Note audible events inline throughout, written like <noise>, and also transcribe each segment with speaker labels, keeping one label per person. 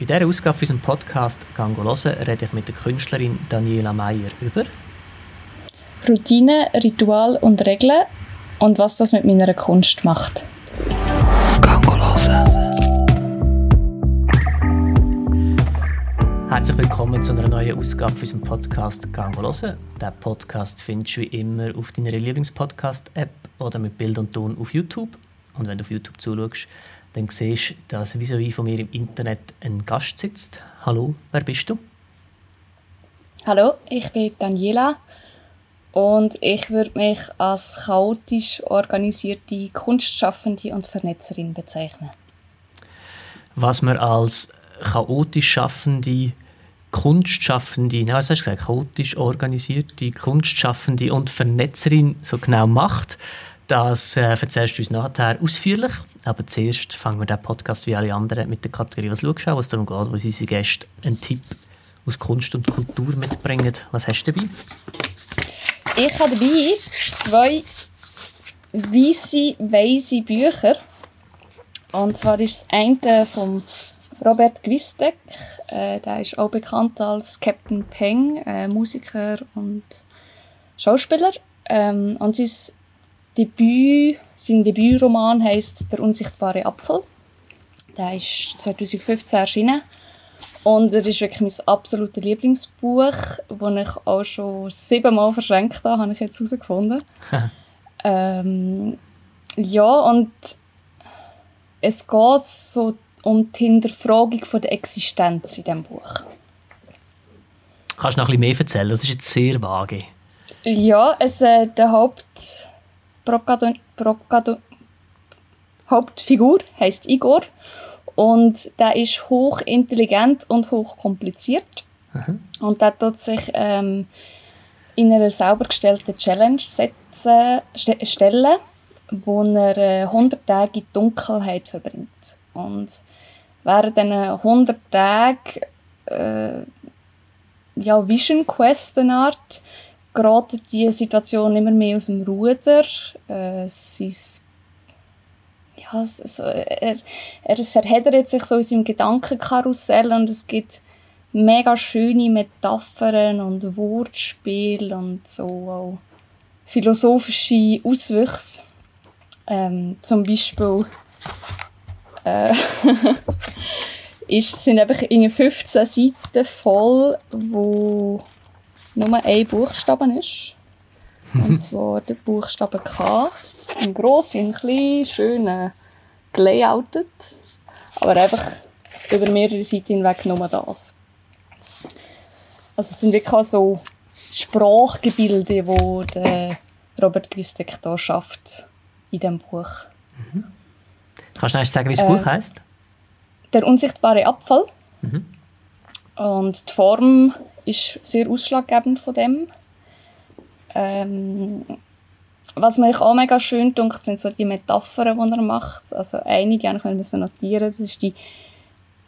Speaker 1: In dieser Ausgabe unserem Podcast «Gango hören» rede ich mit der Künstlerin Daniela Meyer über
Speaker 2: Routine, Ritual und Regeln und was das mit meiner Kunst macht.
Speaker 1: «Gango hören». Herzlich willkommen zu einer neuen Ausgabe unserem Podcast «Gango hören». Diesen Podcast findest du wie immer auf deiner Lieblingspodcast-App oder mit Bild und Ton auf YouTube. Und wenn du auf YouTube zuschaust, dann siehst du, dass vis von mir im Internet ein Gast sitzt. Hallo, wer bist du?
Speaker 2: Hallo, ich bin Daniela und ich würde mich als chaotisch organisierte Kunstschaffende und Vernetzerin bezeichnen.
Speaker 1: Was man als chaotisch schaffende Kunstschaffende, nein, was hast du gesagt, chaotisch organisierte Kunstschaffende und Vernetzerin so genau macht, das äh, erzählst du uns nachher ausführlich. Aber zuerst fangen wir den Podcast wie alle anderen mit der Kategorie «Was schaust du?» was darum geht, wo unsere Gäste einen Tipp aus Kunst und Kultur mitbringen. Was hast du dabei?
Speaker 2: Ich habe dabei zwei weiße, weise Bücher. Und zwar ist das eine von Robert Gwistek. Äh, der ist auch bekannt als Captain Peng, äh, Musiker und Schauspieler. Ähm, und sein Debüt, sein Debütroman heißt Der unsichtbare Apfel. Der ist 2015 erschienen. Und er ist wirklich mein absolutes Lieblingsbuch, das ich auch schon siebenmal verschenkt habe, habe ich jetzt herausgefunden. <laughs> ähm, ja, und es geht so um die Hinterfragung von der Existenz in diesem Buch.
Speaker 1: Kannst du noch ein bisschen mehr erzählen? Das ist jetzt sehr vage.
Speaker 2: Ja, es, äh, der Haupt Prokado, Prokado, Hauptfigur heißt Igor und der ist hochintelligent und hochkompliziert. Mhm. Und der tut sich ähm, in einer sauber gestellten Challenge setzen, st stellen, wo er äh, 100 Tage in Dunkelheit verbringt. Und während diesen 100 Tagen äh, ja, Vision Quest eine Art, gerät die Situation immer mehr aus dem Ruder. Äh, ja, so, er, er verheddert sich so in seinem Gedankenkarussell und es gibt mega schöne Metaphern und Wortspiele und so auch philosophische Auswüchse. Ähm, zum Beispiel äh, <laughs> ist, sind einfach 15 Seiten voll, wo nur ein Buchstaben ist. Und <laughs> zwar der Buchstabe K. Ein gross, ein klein, schön gelayoutet. Aber einfach über mehrere Seiten hinweg nur das. Also es sind wirklich so Sprachgebilde, die der Robert Gwistek hier schafft in diesem Buch.
Speaker 1: Mhm. Kannst du sagen, wie das äh, Buch heißt?
Speaker 2: Der unsichtbare Apfel. Mhm. Und die Form ist sehr ausschlaggebend von dem. Ähm, was mir auch mega schön dunkt, sind so die Metaphern, die er macht. Also eine, die ich müssen notieren, das ist die,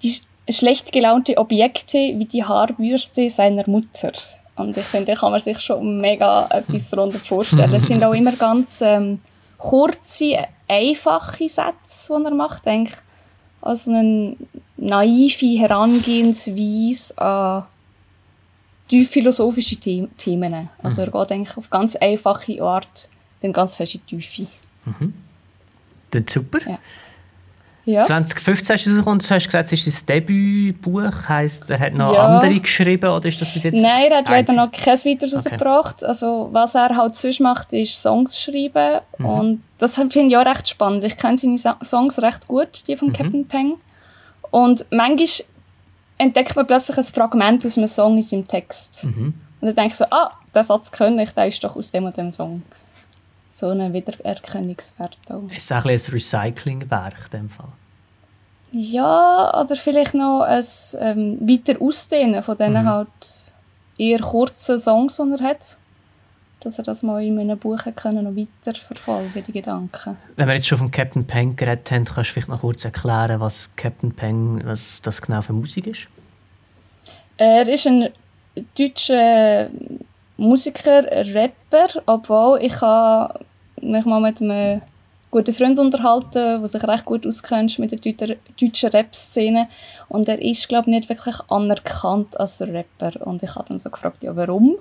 Speaker 2: die schlecht gelaunte Objekte wie die Haarbürste seiner Mutter. Und ich finde, da kann man sich schon mega etwas darunter vorstellen. Es sind auch immer ganz ähm, kurze, einfache Sätze, die er macht. Denke, also eine naive Herangehensweise an tief philosophische Themen. Also mhm. er geht eigentlich auf ganz einfache Art, dann ganz fest in die Tiefe.
Speaker 1: Mhm. Das ist super.
Speaker 2: Ja. Ja.
Speaker 1: 2015 hast du rausgekommen, du hast gesagt, es ist sein Debütbuch, heisst, er hat noch ja. andere geschrieben oder ist das bis jetzt?
Speaker 2: Nein, er hat leider noch kein weiteres okay. rausgebracht. Also was er halt sonst macht, ist Songs schreiben mhm. und das finde ich auch recht spannend. Ich kenne seine Songs recht gut, die von mhm. Captain Peng. Und manchmal entdeckt man plötzlich ein Fragment aus einem Song in seinem Text. Mhm. Und dann denke ich so, ah, der Satz kenne ich, der ist doch aus dem und dem Song. So ein Wiedererkennungswert auch.
Speaker 1: Ist es auch ein Recyclingwerk in dem Fall?
Speaker 2: Ja, oder vielleicht noch ein ähm, weiter Ausdehnen von diesen mhm. halt eher kurzen Songs, die er hat. Dass er das mal in einem Buch können noch weiter verfolgen die Gedanken.
Speaker 1: Wenn wir jetzt schon von Captain Peng geredet haben, kannst du vielleicht noch kurz erklären, was Captain Peng, was das genau für Musik ist?
Speaker 2: Er ist ein deutscher Musiker, Rapper, obwohl ich mich mal mit einem guten Freund unterhalten, der sich recht gut auskennt mit der deutschen Rap-Szene. Und er ist, glaube ich, nicht wirklich anerkannt als Rapper. Und ich habe dann so gefragt, ja, warum?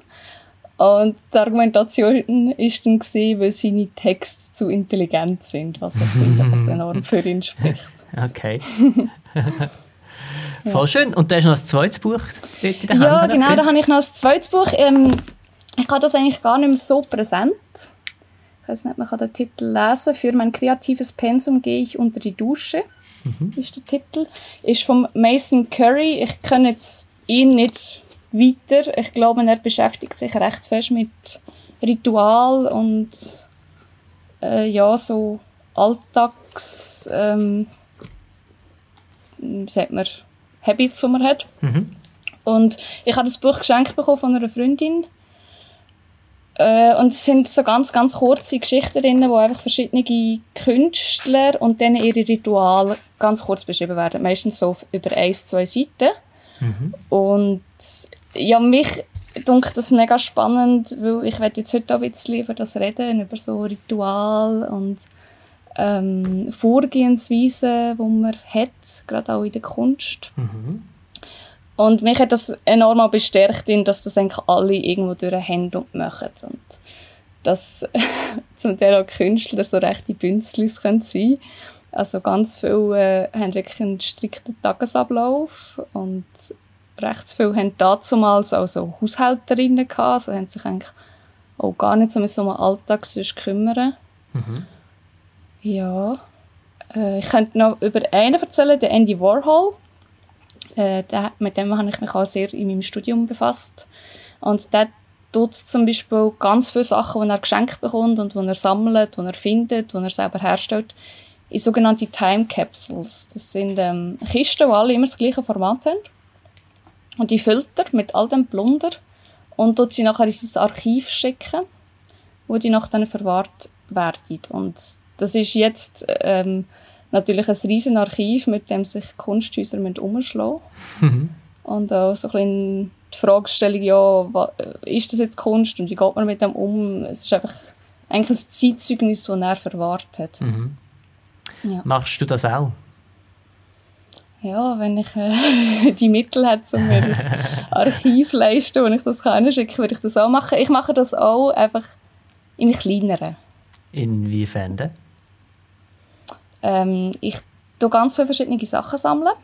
Speaker 2: Und die Argumentation war dann, gewesen, weil seine Texte zu intelligent sind, was ich finde, was enorm für ihn spricht.
Speaker 1: Okay. <laughs> Voll schön. Und da ist noch ein zweites Buch
Speaker 2: in der Hand. Ja, genau, da habe ich noch ein zweites Buch. Ähm, ich habe das eigentlich gar nicht mehr so präsent. Ich weiß nicht, man kann den Titel lesen. Für mein kreatives Pensum gehe ich unter die Dusche, mhm. ist der Titel. Ist von Mason Curry. Ich kenne jetzt ihn nicht weiter. Ich glaube, er beschäftigt sich recht fest mit Ritual und äh, ja, so Alltags... Ähm, sagt man, Habits, die man hat. Mhm. Und ich habe das Buch geschenkt bekommen von einer Freundin. Äh, und es sind so ganz, ganz kurze Geschichten drin, wo einfach verschiedene Künstler und dann ihre Rituale ganz kurz beschrieben werden. Meistens so über ein, zwei Seiten. Mhm. Und ja, mich denke das mega spannend, weil ich werde jetzt heute auch ein bisschen über das reden, über so Ritual und ähm, Vorgehensweisen, die man hat, gerade auch in der Kunst. Mhm. Und mich hat das enorm bestärkt, in, dass das eigentlich alle irgendwo durch haben und machen. Und dass <laughs> zum Teil auch Künstler so rechte Bünzlis können sein Also ganz viele äh, haben wirklich einen strikten Tagesablauf und recht viele haben damals auch so Haushälterinnen gehabt, also haben sich eigentlich auch gar nicht so um so einen Alltag kümmern. Mhm. Ja, äh, ich könnte noch über einen erzählen, den Andy Warhol. Äh, der, mit dem habe ich mich auch sehr in meinem Studium befasst. Und der tut zum Beispiel ganz viele Sachen, die er geschenkt bekommt und die er sammelt, die er findet, die er selber herstellt, in sogenannte Time Capsules. Das sind ähm, Kisten, die alle immer das gleiche Format haben. Und die füllt er mit all dem Plunder und tut sie nachher in sein Archiv schicken, wo die nachher verwahrt werden. Und das ist jetzt ähm, natürlich ein riesen Archiv, mit dem sich Kunsthäuser umschlagen müssen. Mhm. <laughs> Und auch so ein die Fragestellung, ja, ist das jetzt Kunst und wie geht man mit dem um? Es ist einfach eigentlich ein Zeitzeugnis, das er verwahrt hat.
Speaker 1: Mhm. Ja. Machst du das auch?
Speaker 2: Ja, wenn ich äh, <laughs> die Mittel hätte, um mir ein <laughs> Archiv leisten und ich das kann schicken, würde ich das auch machen. Ich mache das auch einfach im Kleineren.
Speaker 1: Inwiefern denn?
Speaker 2: Ähm, ich tue ganz viele verschiedene Sachen sammeln.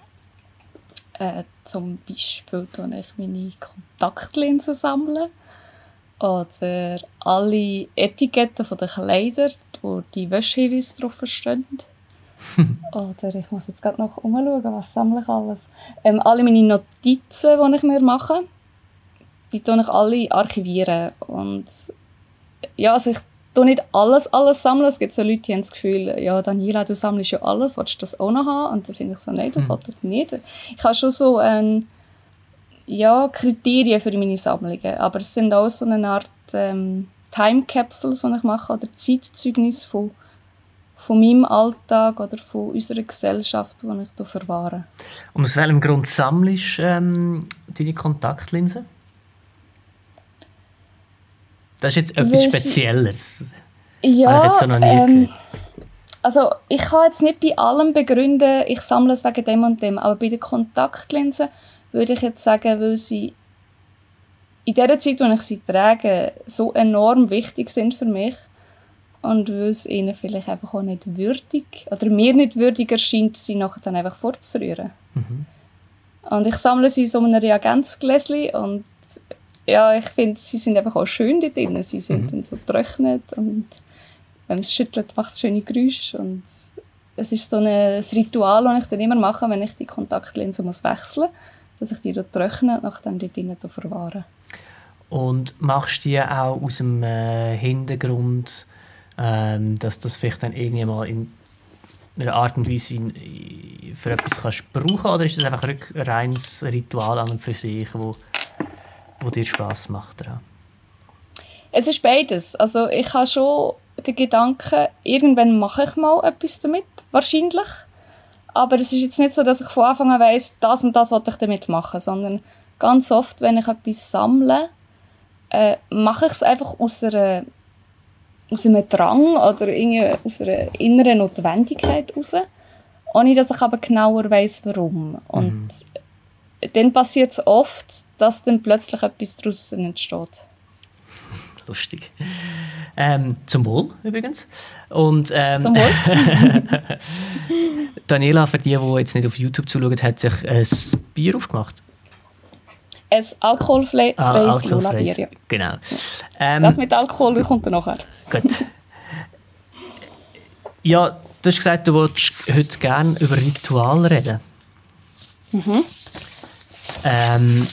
Speaker 2: Äh, zum Beispiel tue ich meine Kontaktlinsen sammeln oder alle Etiketten von den Kleidern, wo die Wäschehinweise drauf stehen. <laughs> oder ich muss jetzt gerade noch umschauen, was sammle ich alles. Ähm, alle meine Notizen, die ich mir mache, die tue ich alle archivieren. Und ja, also ich tue nicht alles, alles sammeln. Es gibt so Leute, die haben das Gefühl, ja, Daniela, du sammelst ja alles, willst du das auch noch haben? Und dann finde ich so, nein, das mhm. wollte ich nicht. Ich habe schon so ein, ja, Kriterien für meine Sammlungen, aber es sind auch so eine Art ähm, Time Capsules, die ich mache, oder Zeitzeugnis von, von meinem Alltag oder von unserer Gesellschaft, die ich hier verwahre.
Speaker 1: Und aus welchem Grund sammelst du ähm, deine Kontaktlinsen? Das ist jetzt etwas Weil Spezielles.
Speaker 2: Ja, ich so ähm, also ich kann jetzt nicht bei allem begründen, ich sammle es wegen dem und dem, aber bei den Kontaktlinsen würde ich jetzt sagen, weil sie in der Zeit, in ich sie trage, so enorm wichtig sind für mich und weil es ihnen vielleicht einfach auch nicht würdig oder mir nicht würdig erscheint, sie nachher dann einfach fortzurühren. Mhm. Und ich sammle sie in so einem Reagenzgläschen und ja, ich finde, sie sind einfach auch schön da drin. Sie sind mhm. dann so getrocknet und wenn man es schüttelt, macht es schöne Geräusche. Und es ist so ein Ritual, das ich dann immer mache, wenn ich die Kontaktlinse muss wechseln muss, dass ich die dort trockne und nachher dort drinnen verwahre.
Speaker 1: Und machst du die auch aus dem äh, Hintergrund, ähm, dass das vielleicht dann irgendwann in einer Art und Weise in, für etwas kannst brauchen oder ist das einfach ein reines Ritual an und für sich, wo wo dir Spaß macht daran?
Speaker 2: Es ist beides. Also ich habe schon den Gedanken, irgendwann mache ich mal etwas damit, wahrscheinlich. Aber es ist jetzt nicht so, dass ich von Anfang an weiss, das und das wollte ich damit machen, sondern ganz oft, wenn ich etwas sammle, äh, mache ich es einfach aus einer aus einem Drang oder aus einer inneren Notwendigkeit heraus, ohne dass ich aber genauer weiß warum. Und mhm. dann passiert es oft, dass dann plötzlich etwas daraus entsteht.
Speaker 1: Lustig. Ähm, zum Wohl übrigens. Und, ähm,
Speaker 2: zum Wohl. <laughs>
Speaker 1: Daniela, für die, die jetzt nicht auf YouTube zuschauen, hat sich ein Bier aufgemacht.
Speaker 2: Ein alkoholfreies ah, Lula-Bier, ja.
Speaker 1: Genau.
Speaker 2: Ähm, das mit Alkohol kommt dann nachher.
Speaker 1: Gut. Ja, du hast gesagt, du wolltest heute gerne über Rituale reden. Mhm. Ähm,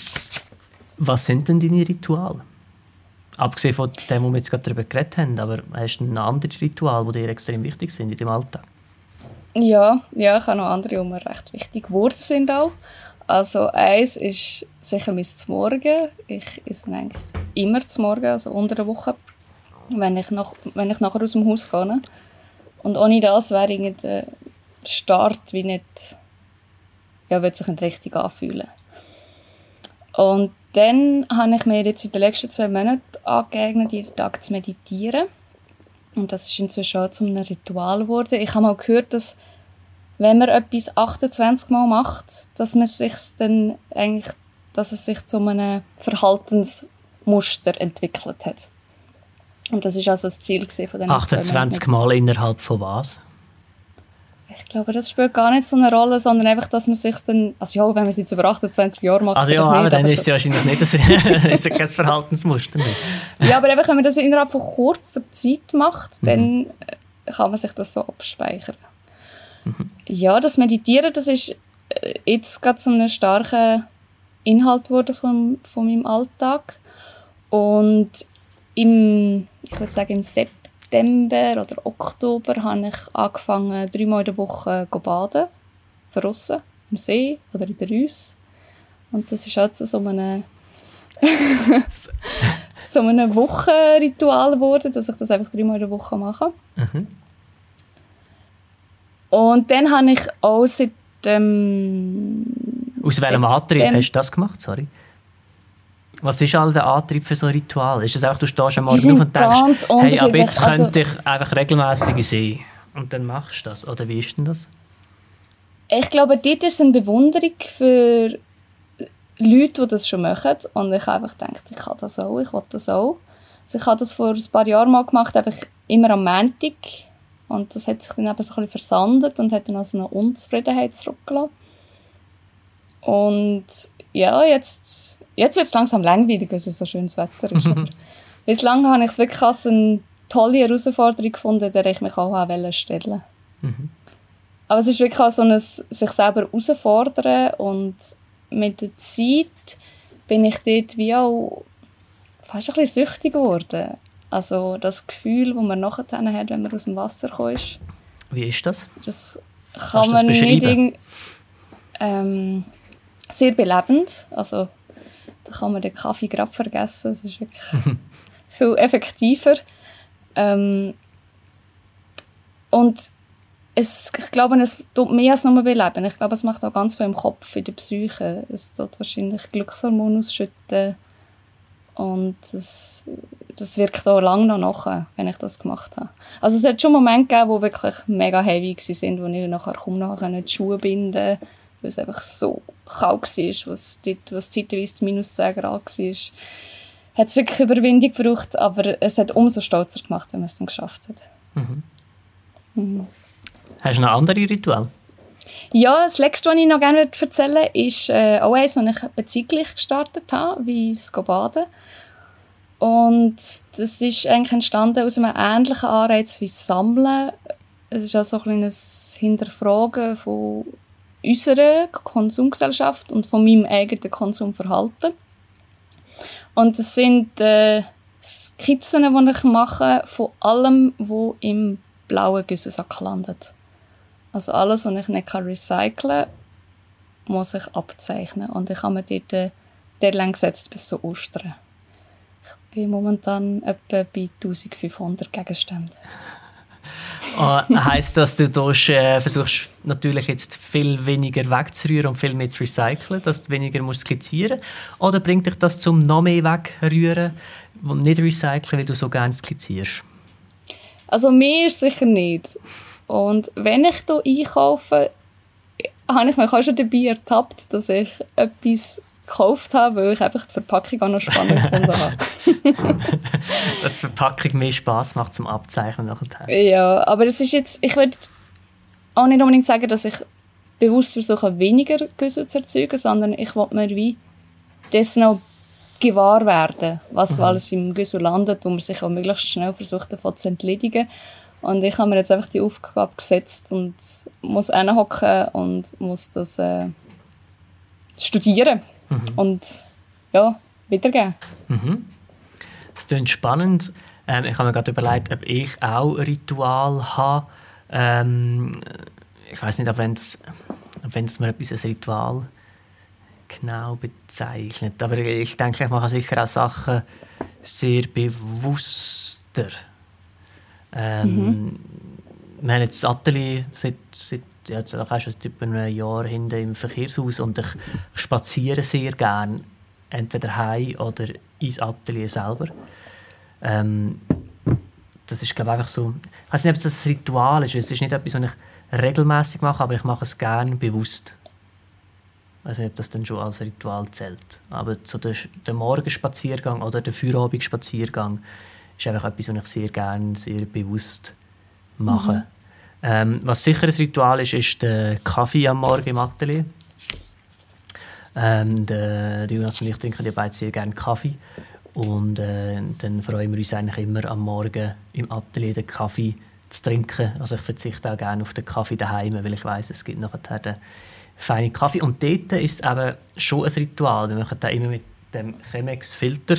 Speaker 1: was sind denn deine Rituale? Abgesehen von dem, wo wir jetzt gerade darüber geredet haben, aber hast du noch andere Rituale, die dir extrem wichtig sind in deinem Alltag?
Speaker 2: Ja, ja ich habe noch andere, die mir recht wichtig geworden sind auch. Also eins ist sicher mein Morgen. Ich esse eigentlich immer zum Morgen, also unter der Woche, wenn ich, nach, wenn ich nachher aus dem Haus gehe. Und ohne das wäre der Start wie nicht, ja, würde sich nicht richtig anfühlen. Und dann habe ich mir jetzt in den letzten zwei Monaten angeeignet, jeden Tag zu meditieren. Und das ist inzwischen auch zu einem Ritual geworden. Ich habe mal gehört, dass wenn man etwas 28 Mal macht, dass man sich dann eigentlich, dass es sich zu einem Verhaltensmuster entwickelt hat. Und das ist also das Ziel von den
Speaker 1: 28 Mal innerhalb von was?
Speaker 2: Ich glaube, das spielt gar nicht so eine Rolle, sondern einfach, dass man sich dann, also ja, wenn man es jetzt über 28 Jahre macht,
Speaker 1: also ja, aber dann ist es ja wahrscheinlich nicht, das <laughs> ist ja kein Verhaltensmuster mehr.
Speaker 2: ja, aber einfach, wenn man das innerhalb von kurzer Zeit macht, mhm. dann äh, kann man sich das so abspeichern. Ja, das Meditieren, das ist äh, jetzt gerade so ein starker Inhalt geworden von, von meinem Alltag. Und im, ich würde sagen, im September oder Oktober habe ich angefangen, dreimal in der Woche zu baden. Draussen, im See oder in der Rüss. Und das ist halt so eine so einem <laughs> Wochenritual geworden, dass ich das einfach dreimal in der Woche mache. Mhm. Und dann habe ich auch seit ähm,
Speaker 1: Aus welchem Antrieb hast du das gemacht? Sorry. Was ist all der Antrieb für so ein Ritual? Ist es auch, du stehst am Morgen auf und denkst, hey, ab jetzt also, könnte ich einfach regelmäßig sehen und dann machst du das? Oder wie ist denn das?
Speaker 2: Ich glaube, dort ist eine Bewunderung für Leute, die das schon machen und ich habe einfach gedacht, ich kann das auch, ich will das auch. Also ich habe das vor ein paar Jahren mal gemacht, einfach immer am Montag und das hat sich dann eben so ein bisschen versandet und hat dann also eine Unzufriedenheit zurückgelassen. Und ja, jetzt Jetzt wird es langsam langweilig, weil es so schönes Wetter ist. <laughs> bislang habe ich es wirklich als eine tolle Herausforderung gefunden, der ich mich auch stellen mhm. Aber es ist wirklich auch so ein sich selber herausfordern und mit der Zeit bin ich dort wie auch fast ein bisschen süchtig geworden. Also das Gefühl, das man nachher hat, wenn man aus dem Wasser kommt.
Speaker 1: Wie ist das?
Speaker 2: Das kann man das nicht... Ähm, sehr belebend. Also da kann man den Kaffee gerade vergessen. Es ist wirklich <laughs> viel effektiver. Ähm, und es, ich glaube, es tut mehr als nur beleben. Ich glaube, es macht auch ganz viel im Kopf, in der Psyche. Es tut wahrscheinlich Glückshormone ausschütten. Und das, das wirkt auch lange noch nach, wenn ich das gemacht habe. Also es hat schon Momente gegeben, die wirklich mega heavy waren, wo ich nachher kaum noch die Schuhe binden konnte weil es einfach so kalt war, was, dort, was zeitweise minus 10 Grad war. Hat es wirklich Überwindung gebraucht, aber es hat umso stolzer gemacht, wenn man es dann geschafft hat. Mhm.
Speaker 1: Mhm. Hast du noch andere Rituale?
Speaker 2: Ja, das letzte, was ich noch gerne erzählen möchte, ist äh, auch eines, das ich beziehlich gestartet habe, wie das Baden. Und das ist eigentlich entstanden aus einem ähnlichen Anreiz wie das Sammeln. Es ist auch so ein kleines Hinterfragen von unserer Konsumgesellschaft und von meinem eigenen Konsumverhalten. Und es sind äh, Skizzen, die ich mache, von allem, was im blauen Güsselsack landet. Also alles, was ich nicht recyceln kann, muss ich abzeichnen. Und ich habe mir dort Deadline gesetzt bis zu Ostern. Ich bin momentan etwa bei 1500 Gegenständen.
Speaker 1: Uh, heisst das, du tust, äh, versuchst natürlich jetzt viel weniger wegzurühren und viel mehr zu recyceln, dass du weniger musst skizzieren Oder bringt dich das zum noch mehr wegrühren und nicht recyceln, weil du so gerne skizzierst?
Speaker 2: Also mehr ist sicher nicht. Und wenn ich hier einkaufe, habe ich mich auch schon dabei ertappt, dass ich etwas gekauft habe, weil ich einfach die Verpackung auch noch spannend <laughs> gefunden habe. <laughs>
Speaker 1: Dass die Verpackung mehr Spaß macht zum Abzeichnen nachher.
Speaker 2: Ja, aber es ist jetzt, ich würde auch nicht unbedingt sagen, dass ich bewusst versuche, weniger Güsse zu erzeugen, sondern ich will mir wie dessen auch gewahr werden, was mhm. alles im Güssel landet und man sich auch möglichst schnell versucht, davon zu entledigen. Und ich habe mir jetzt einfach die Aufgabe gesetzt und muss hinhocken und muss das äh, studieren mhm. und ja, weitergeben.
Speaker 1: Mhm. Das klingt spannend. Ähm, ich habe mir gerade überlegt, ob ich auch ein Ritual habe. Ähm, ich weiß nicht, ob wenn das, wenn das mir etwas als Ritual genau bezeichnet. Aber ich denke, ich mache sicher auch Sachen sehr bewusster. Ähm, mhm. Wir haben jetzt das Atelier seit, seit ja, jetzt auch schon seit etwa einem Jahr hinten im Verkehrshaus und ich, ich spaziere sehr gerne, entweder heim oder ins Atelier selber. Ähm, das ist glaube ich einfach so, ich weiß nicht, ob es ein Ritual ist, es ist nicht etwas, was ich regelmäßig mache, aber ich mache es gerne bewusst. Ich weiß nicht, ob das dann schon als Ritual zählt. Aber so der, der Morgenspaziergang oder der Feierabendspaziergang ist einfach etwas, was ich sehr gerne, sehr bewusst mache. Mhm. Ähm, was sicher ein Ritual ist, ist der Kaffee am Morgen im Atelier. Ähm, der, Jonas und ich trinken ja beide sehr gerne Kaffee. Und äh, dann freuen wir uns eigentlich immer am Morgen im Atelier den Kaffee zu trinken. Also ich verzichte auch gerne auf den Kaffee daheim, weil ich weiß, es gibt nachher den feinen Kaffee. Und dort ist es eben schon ein Ritual. Wir machen da immer mit dem Chemex-Filter,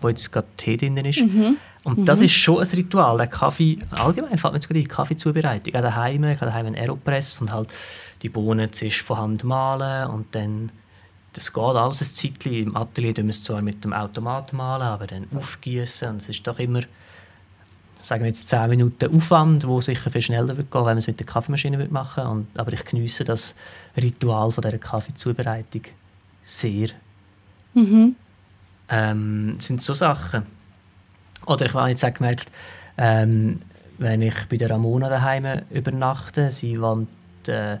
Speaker 1: wo jetzt gerade Tee drin ist. Mhm. Und mhm. das ist schon ein Ritual. Der Kaffee, allgemein fällt mir jetzt die Kaffeezubereitung. Auch daheim, ich habe daheim einen Aeropress und halt die Bohnen zuerst von Hand mahlen und dann das geht alles ein Zeitchen. Im Atelier tun wir es zwar mit dem Automat malen, aber dann aufgießen und es ist doch immer sagen wir jetzt 10 Minuten Aufwand, wo sicher viel schneller wird gehen, wenn man es mit der Kaffeemaschine machen würde. Aber ich genieße das Ritual von dieser Kaffeezubereitung sehr. Mhm. Ähm, sind so Sachen. Oder ich habe jetzt auch gemerkt, ähm, wenn ich bei der Ramona daheim übernachte, sie wohnt äh,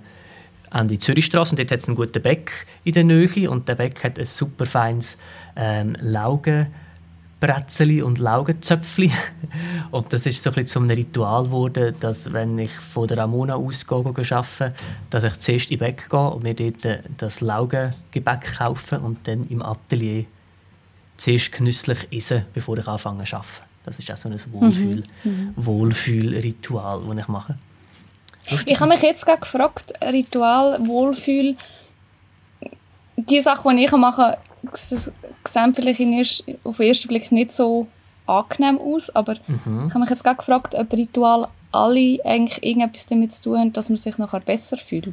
Speaker 1: an die Zürichstraße und dort hat es einen guten Beck in der Nähe und der Beck hat ein super feines ähm, Laugenbretzeli und Laugenzöpfli. <laughs> Und das ist so ein bisschen zu einem Ritual geworden, dass wenn ich von der Ramona aus arbeite, dass ich zuerst in Beck gehe und mir dort äh, das Laugengebäck kaufe und dann im Atelier zuerst genüsslich essen, bevor ich anfange zu arbeiten. Das ist auch so ein Wohlfühl, mhm. mhm. Wohlfühlritual, das ich mache.
Speaker 2: Lustig ich habe mich jetzt gerade gefragt, Ritual, Wohlfühl, die Sachen, die ich mache, sehen vielleicht erst, auf den ersten Blick nicht so angenehm aus, aber mhm. ich habe mich jetzt gerade gefragt, ob Ritual alle eigentlich irgendetwas damit zu tun haben, dass man sich nachher besser fühlt.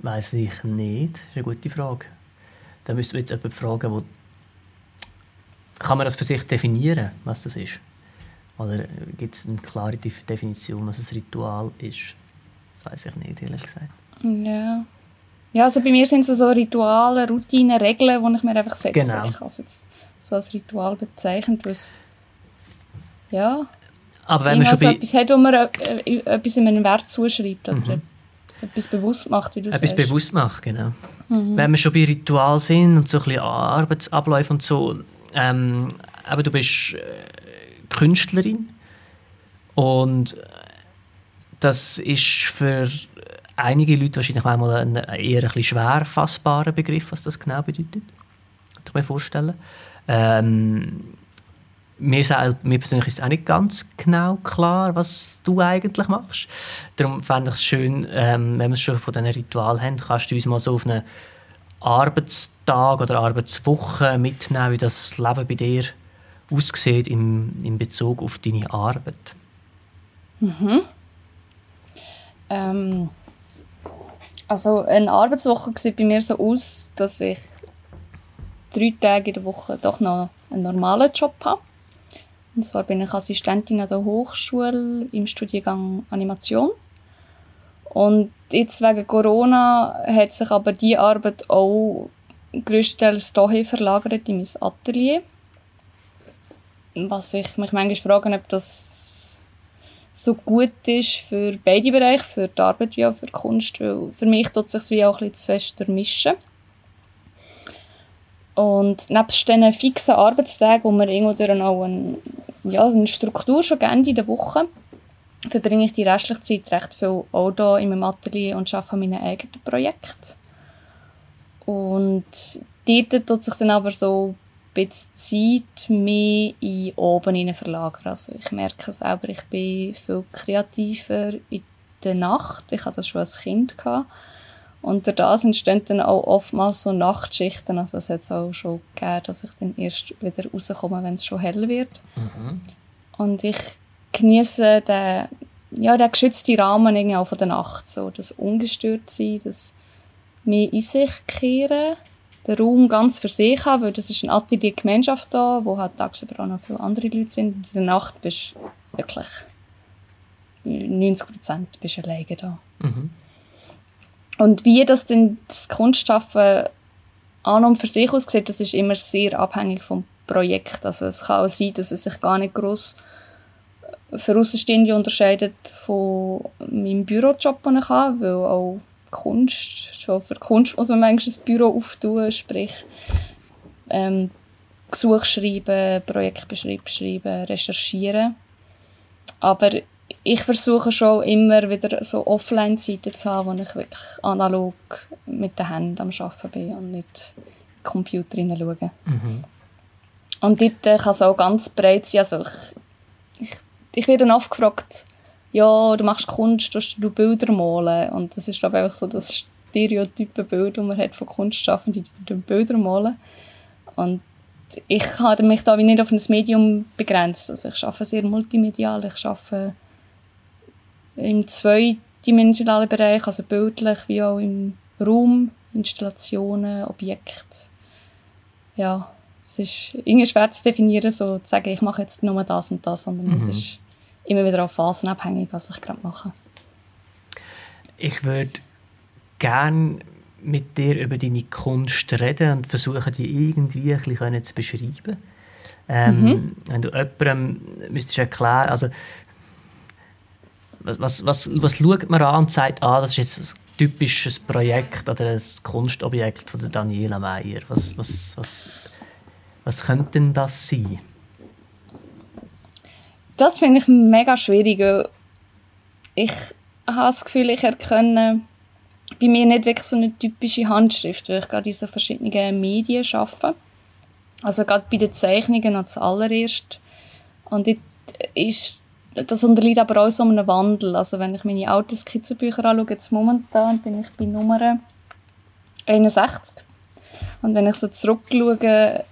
Speaker 1: Weiß ich nicht. Das ist eine gute Frage. Da müssen wir jetzt jemanden fragen, wo kann man das für sich definieren, was das ist? Oder gibt es eine klare Definition, was ein Ritual ist? Das weiß ich nicht, ehrlich gesagt.
Speaker 2: Ja. Ja, also bei mir sind es so Rituale, Routinen, Regeln, die ich mir einfach setze. Genau. Ich kann es jetzt so als Ritual bezeichnen, was ja,
Speaker 1: aber wenn man schon
Speaker 2: bei... etwas hat, wo man äh, etwas in einen Wert zuschreibt oder mhm. etwas bewusst macht, wie du
Speaker 1: etwas sagst. Etwas bewusst macht, genau. Mhm. Wenn wir schon bei Ritual sind und so ein bisschen Arbeitsabläufe und so, ähm, aber du bist äh, Künstlerin und das ist für einige Leute wahrscheinlich manchmal ein eher ein schwer fassbarer Begriff, was das genau bedeutet. Kann ich mir vorstellen. Ähm, mir, mir persönlich ist es auch nicht ganz genau klar, was du eigentlich machst. Darum fände ich es schön, ähm, wenn wir schon von diesen Ritual haben, kannst du uns mal so auf einen Arbeitstag oder Arbeitswoche mitnehmen, wie das Leben bei dir aussieht im, in Bezug auf deine Arbeit.
Speaker 2: Mhm. Ähm, also eine Arbeitswoche sieht bei mir so aus, dass ich drei Tage in der Woche doch noch einen normalen Job habe. Und zwar bin ich Assistentin an der Hochschule im Studiengang Animation. Und jetzt wegen Corona hat sich aber die Arbeit auch größtenteils dahin verlagert in mein Atelier. was ich mich manchmal frage, ob das so gut ist für beide Bereiche, für die Arbeit wie auch für die Kunst, weil für mich tut es sich wie auch bisschen zu fest durchmischen. Und nebst diesen fixen Arbeitstagen, wo man irgendwo dann auch eine, ja, eine Struktur schon Ende der Woche, verbringe ich die restliche Zeit recht viel auch hier in meinem Atelier und arbeite an meinen eigenen Projekten. Und dort tut sich dann aber so ein bisschen Zeit mehr in oben hinein verlagern. Also ich merke selber, ich bin viel kreativer in der Nacht. Ich hatte das schon als Kind. Gehabt. Und dadurch entstehen dann auch oftmals so Nachtschichten. Also es hat auch schon gegeben, dass ich dann erst wieder rauskomme, wenn es schon hell wird. Mhm. Und ich genieße den, ja, den geschützten Rahmen irgendwie auch von der Nacht. So, das ungestört sein, das mehr in sich kehren, den Raum ganz für sich haben, weil das ist eine Atelier Gemeinschaft da, wo halt tagsüber auch noch viele andere Leute sind. In der Nacht bist du wirklich 90 Prozent alleine da. Mhm. Und wie das denn das Kunstschaffen an und für sich aussieht, das ist immer sehr abhängig vom Projekt. Also es kann auch sein, dass es sich gar nicht groß für Außenstehende unterscheidet von meinem Bürojob, den ich habe, weil auch Kunst, schon für Kunst muss man manchmal ein Büro auftun, sprich ähm, Gesuch schreiben, Projektbeschreibung schreiben, recherchieren. Aber ich versuche schon immer wieder so Offline-Zeiten zu haben, wo ich wirklich analog mit den Händen am Arbeiten bin und nicht in den Computer hineinschaue. Mhm. Und dort äh, kann es auch ganz breit sein. Also ich, ich, ich werde dann oft gefragt, ja, du machst Kunst, du Bilder malen. Und das ist glaube ich einfach so das stereotype Bild, das man hat von Kunstschaffenden, die Bilder malen. Und ich habe mich da nicht auf ein Medium begrenzt. Also ich arbeite sehr multimedial, ich arbeite im zweidimensionalen Bereich, also bildlich wie auch im Raum, Installationen, Objekte. Ja, es ist irgendwie schwer zu definieren, so zu sagen, ich mache jetzt nur das und das, sondern mhm. es ist immer wieder auf Phasen abhängig, was ich gerade mache.
Speaker 1: Ich würde gerne mit dir über deine Kunst reden und versuchen, die irgendwie ein bisschen zu beschreiben. Ähm, mhm. Wenn du jemandem müsstest erklären, also was, was, was, schaut man an und sagt, ah, das ist jetzt ein typisches Projekt oder ein Kunstobjekt von der Daniela Meyer? Was, was, was, was könnte denn das sein?
Speaker 2: Das finde ich mega schwierig. Ich habe das Gefühl, ich erkenne bei mir nicht wirklich so eine typische Handschrift, weil ich gerade in so verschiedenen Medien arbeite. Also gerade bei den Zeichnungen als allererst. Und dort ist das unterliegt aber auch so einem Wandel. Also wenn ich meine alten Skizzenbücher anschaue, jetzt momentan bin ich bei Nummer 61. Und wenn ich so zurückschaue,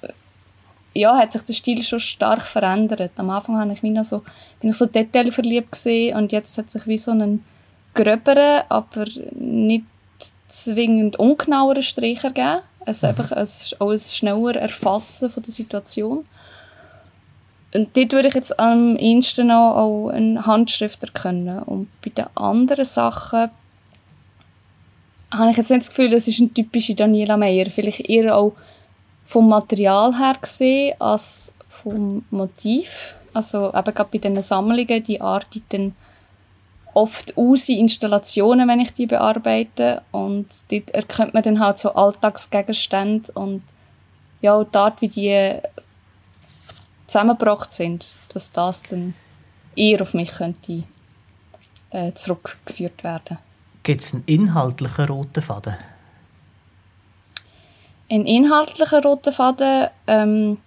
Speaker 2: ja, hat sich der Stil schon stark verändert. Am Anfang habe ich mich noch so, bin ich so detailverliebt gesehen und jetzt hat sich wie so einen gröberen, aber nicht zwingend ungenaueren Strich ergeben. Also mhm. einfach ein, auch ein schneller Erfassen von der Situation. Und dort würde ich jetzt am ehesten auch eine Handschrift erkennen. Und bei den anderen Sachen habe ich jetzt nicht das Gefühl, das ist eine typische Daniela Meyer. Vielleicht eher auch vom Material her gesehen als vom Motiv. Also eben gerade bei diesen Sammlungen, die artet dann oft aus in Installationen, wenn ich die bearbeite. Und dort erkennt man dann halt so Alltagsgegenstände und ja, die Art, wie die zusammengebracht sind, dass das dann eher auf mich könnte äh, zurückgeführt werden.
Speaker 1: Gibt es einen inhaltlichen roten Faden?
Speaker 2: Einen inhaltlichen roten Faden? Ähm,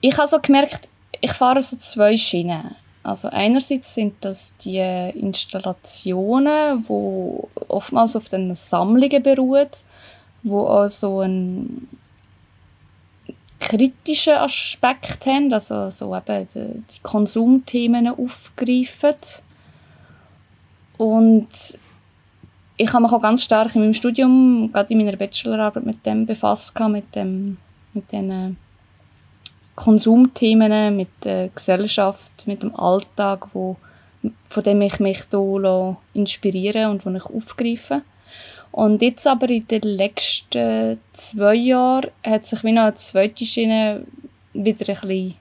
Speaker 2: ich habe so gemerkt, ich fahre so zwei Schienen. Also einerseits sind das die Installationen, wo oftmals auf den Sammlungen beruhen, wo also ein kritischen Aspekt haben, also so eben die, Konsumthemen aufgreifen. Und ich habe mich auch ganz stark in meinem Studium, gerade in meiner Bachelorarbeit mit dem befasst, mit, dem, mit den Konsumthemen, mit der Gesellschaft, mit dem Alltag, wo, von dem ich mich hier inspiriere und wo ich aufgreife. Und jetzt aber in den letzten zwei Jahren hat sich wie noch eine zweite Schiene wieder ein bisschen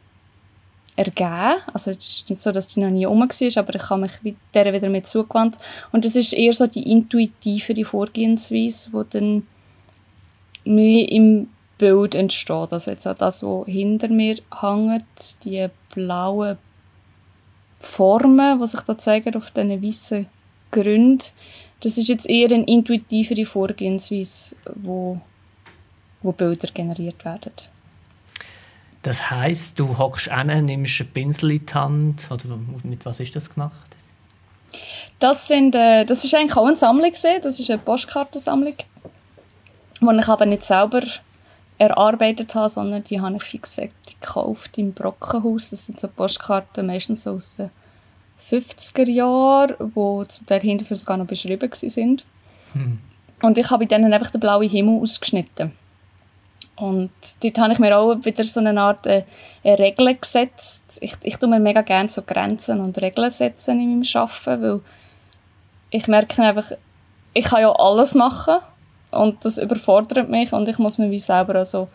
Speaker 2: ergeben. Also es ist nicht so, dass die noch nie rum war, aber ich habe mich der wieder mit zugewandt. Und das ist eher so die intuitivere Vorgehensweise, die dann mehr im Bild entsteht. Also jetzt auch das, was hinter mir hängt, die blauen Formen, die sich da zeigen auf diesen weißen Gründen. Das ist jetzt eher eine intuitivere Vorgehensweise, wo, wo Bilder generiert werden.
Speaker 1: Das heißt, du hockst an, nimmst einen Pinsel in die Hand, oder mit was ist das gemacht?
Speaker 2: Das, sind, äh, das ist eigentlich auch eine Sammlung, das ist eine Postkartensammlung, die ich aber nicht selber erarbeitet habe, sondern die habe ich fixfertig gekauft im Brockenhaus. Das sind so Postkarten, meistens aus den 50er Jahren, die zum Teil hinterher sogar noch beschrieben waren. Hm. Und ich habe denen einfach den blauen Himmel ausgeschnitten. Und dort habe ich mir auch wieder so eine Art äh, eine Regel gesetzt. Ich, ich tue mir mega gerne so Grenzen und Regeln setzen in meinem Arbeiten, weil ich merke einfach, ich kann ja alles machen und das überfordert mich und ich muss mir wie selber auch so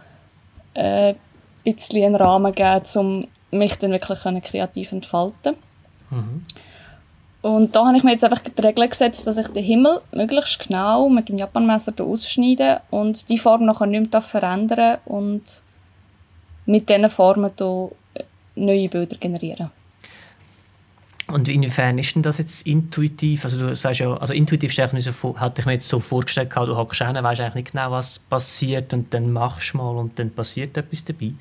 Speaker 2: äh, ein bisschen einen Rahmen geben, um mich dann wirklich kreativ entfalten mhm. Und da habe ich mir jetzt einfach die Regel gesetzt, dass ich den Himmel möglichst genau mit dem Japanmesser ausschneide und die Form nachher nicht mehr verändern und mit diesen Formen hier neue Bilder generieren.
Speaker 1: Und inwiefern ist denn das jetzt intuitiv? Also du sagst ja, also intuitiv so, hatte ich mir jetzt so vorgestellt, du hockst hin, weißt eigentlich nicht genau, was passiert und dann machst du mal und dann passiert etwas dabei.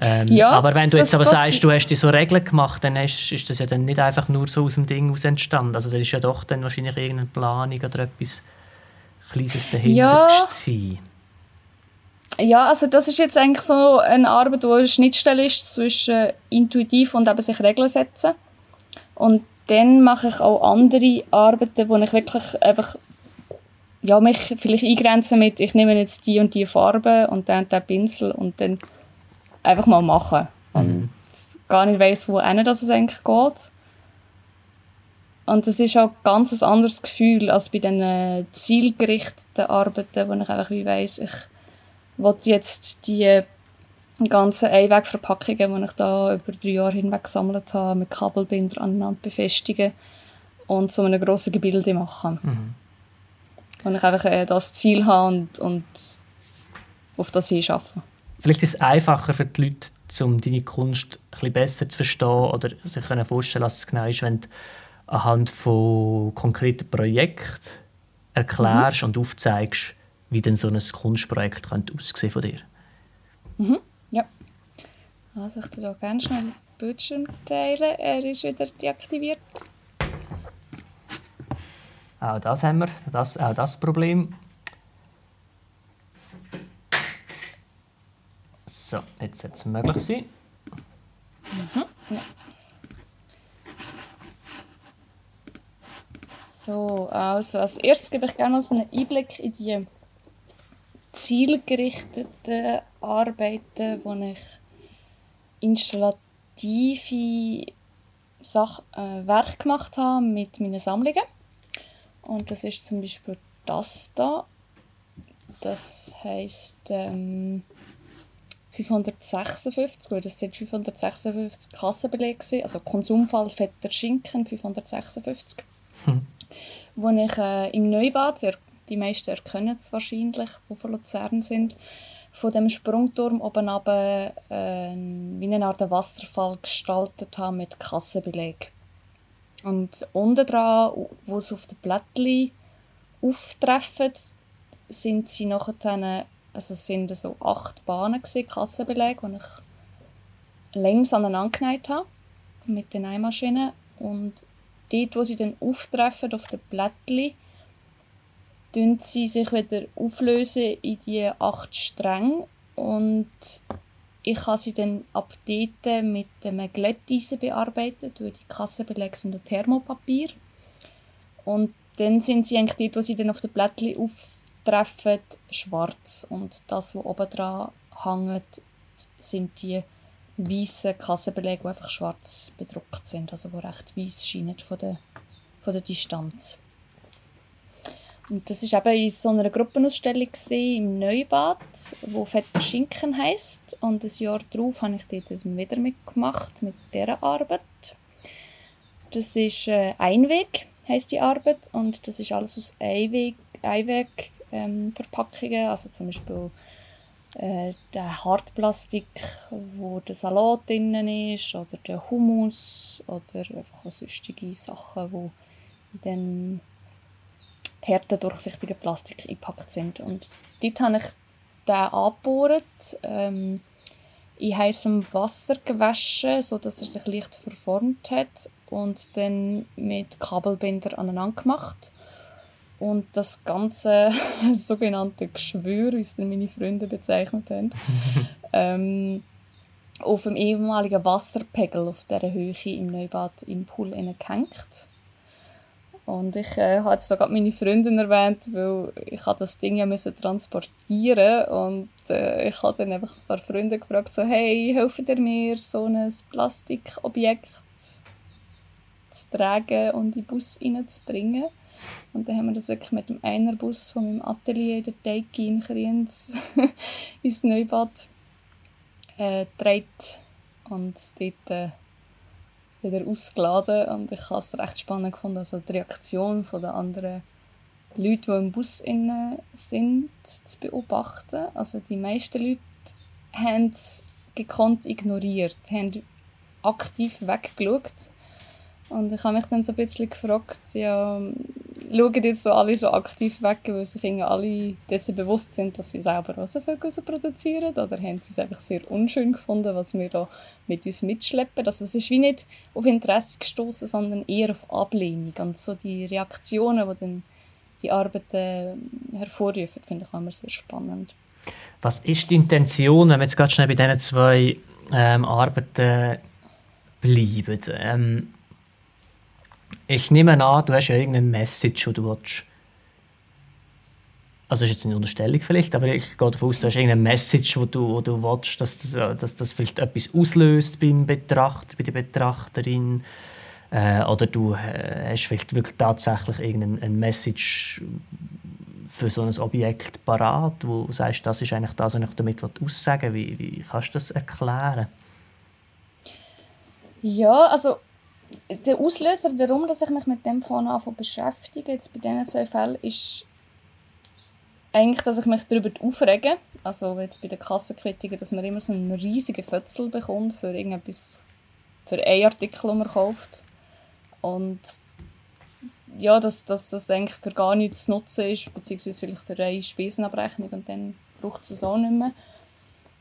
Speaker 1: Ähm, ja, aber wenn du jetzt aber sagst, du hast dir so Regeln gemacht, dann ist, ist das ja dann nicht einfach nur so aus dem Ding aus entstanden. Also da ist ja doch dann wahrscheinlich irgendeine Planung oder etwas Kleines dahinter ja. sein.
Speaker 2: Ja, also das ist jetzt eigentlich so eine Arbeit, wo eine Schnittstelle ist zwischen intuitiv und eben sich Regeln setzen. Und dann mache ich auch andere Arbeiten, wo ich wirklich einfach ja, mich vielleicht eingrenze mit, ich nehme jetzt die und die Farbe und dann den Pinsel und dann einfach mal machen. Und mhm. gar nicht weiss, wo das es eigentlich geht. Und das ist auch ganz ein anderes Gefühl als bei den zielgerichteten Arbeiten, wo ich einfach wie weiss, ich will jetzt die ganzen Einwegverpackungen, die ich da über drei Jahre hinweg gesammelt habe, mit Kabelbinder aneinander befestigen und so ein grosses Gebilde machen. Mhm. Und ich einfach äh, das Ziel habe und, und auf das hinschaffen.
Speaker 1: Vielleicht ist es einfacher für die Leute, um deine Kunst ein besser zu verstehen oder sich vorstellen, was es genau ist, wenn du anhand von konkreten Projekten erklärst mhm. und aufzeigst, wie denn so ein Kunstprojekt könnte aussehen von dir.
Speaker 2: Mhm. Ja. Also ich würde gerne schnell den Bildschirm teilen. Er ist wieder deaktiviert.
Speaker 1: Auch das haben wir, das, auch das Problem. So, jetzt sollte es möglich sein. Mhm, ja.
Speaker 2: So, also als erstes gebe ich gerne noch so einen Einblick in die zielgerichteten Arbeiten, wo ich installative Sach äh, Werke gemacht habe mit meinen Sammlungen. Und das ist zum Beispiel das da. Das heißt ähm, 556, weil das sind 556 Kassenbelege, also Konsumfall fetter Schinken 556, hm. wo ich äh, im Neubad, die meisten erkennen es wahrscheinlich, die von Luzern sind, von dem Sprungturm oben runter, äh, wie eine Art Wasserfall gestaltet habe mit Kassenbeleg. Und unten dran, wo es auf den Blättchen auftreffen, sind sie nachher also es sind so acht Bahnen, gewesen, Kassenbeläge, die ich längs aneinander genäht habe mit den Nähmaschinen. Und dort, wo sie dann auftreffen auf den Blättchen, lösen sie sich wieder auflösen in die acht Stränge und ich habe sie dann ab dort mit dem Glätteisen bearbeitet, weil die Kassenbeläge sind Thermopapier. Und dann sind sie eigentlich dort, wo sie dann auf den Blättchen auf treffen schwarz und das, was oben dran hängt, sind die weißen Kassenbelege, die einfach schwarz bedruckt sind, also die recht weiß scheinen von der, von der Distanz. Und das war eben in so einer Gruppenausstellung im Neubad, wo Vetter Schinken heisst. Und ein Jahr darauf habe ich dort dann wieder mitgemacht mit dieser Arbeit. Das ist äh, Einweg, heisst die Arbeit. Und das ist alles aus Einweg, Einweg ähm, Verpackungen, also zum Beispiel äh, der Hartplastik, wo der Salat drin ist, oder der Hummus, oder einfach sonstige Sachen, wo dann härter durchsichtige Plastik eingepackt sind. Und dort habe ich den angebohrt, ähm, in heißem Wasser gewaschen, sodass er sich leicht verformt hat und dann mit Kabelbinder aneinander gemacht. Und das ganze <laughs> sogenannte Geschwür, wie es dann meine Freunde bezeichnet haben, <laughs> ähm, auf dem ehemaligen Wasserpegel auf dieser Höhe im Neubad im Pool gehängt. Und ich äh, habe jetzt sogar meine Freundin erwähnt, weil ich das Ding ja müssen transportieren und äh, ich habe dann einfach ein paar Freunde gefragt, so hey, helfen ihr mir, so ein Plastikobjekt zu tragen und in den Bus reinzubringen? Und dann haben wir das wirklich mit dem einer Bus von meinem Atelier der Teigi in Kriens <laughs> ins Neubad äh, getragen und dort äh, wieder ausgeladen. Und ich habe es recht spannend gefunden, also die Reaktion der anderen Leute, die im Bus innen sind, zu beobachten. Also die meisten Leute haben es gekonnt ignoriert, haben aktiv weggeschaut. Und ich habe mich dann so ein bisschen gefragt, ja, schauen jetzt so alle so aktiv weg, weil sich alle dessen bewusst sind, dass sie selber auch so produzieren? Oder haben sie es einfach sehr unschön gefunden, was wir da mit uns mitschleppen? Also es ist wie nicht auf Interesse gestoßen, sondern eher auf Ablehnung. Und so die Reaktionen, die dann die Arbeiten hervorrufen, finde ich auch immer sehr spannend.
Speaker 1: Was ist die Intention, wenn wir jetzt gerade schnell bei diesen zwei ähm, Arbeiten bleiben? Ähm, ich nehme an, du hast ja irgendeine Message, die du willst. Also, das ist jetzt eine Unterstellung vielleicht, aber ich gehe davon aus, du hast irgendeine Message, wo du, wo du willst, dass das, dass das vielleicht etwas auslöst beim Betrachter, bei der Betrachterin. Äh, oder du äh, hast vielleicht wirklich tatsächlich irgendeine Message für so ein Objekt parat, wo du sagst, das ist eigentlich das, was ich damit aussagen will. Wie, wie kannst du das erklären?
Speaker 2: Ja, also der Auslöser, warum dass ich mich mit dem von Anfang beschäftige, jetzt bei diesen zwei Fällen, ist eigentlich, dass ich mich darüber aufrege. Also jetzt bei den Kassenkritiken, dass man immer so einen riesigen Fötzel bekommt für irgendetwas, für einen Artikel, den man kauft. Und ja, dass, dass das eigentlich für gar nichts zu nutzen ist, beziehungsweise vielleicht für eine Spesenabrechnung und dann braucht es es auch nicht mehr.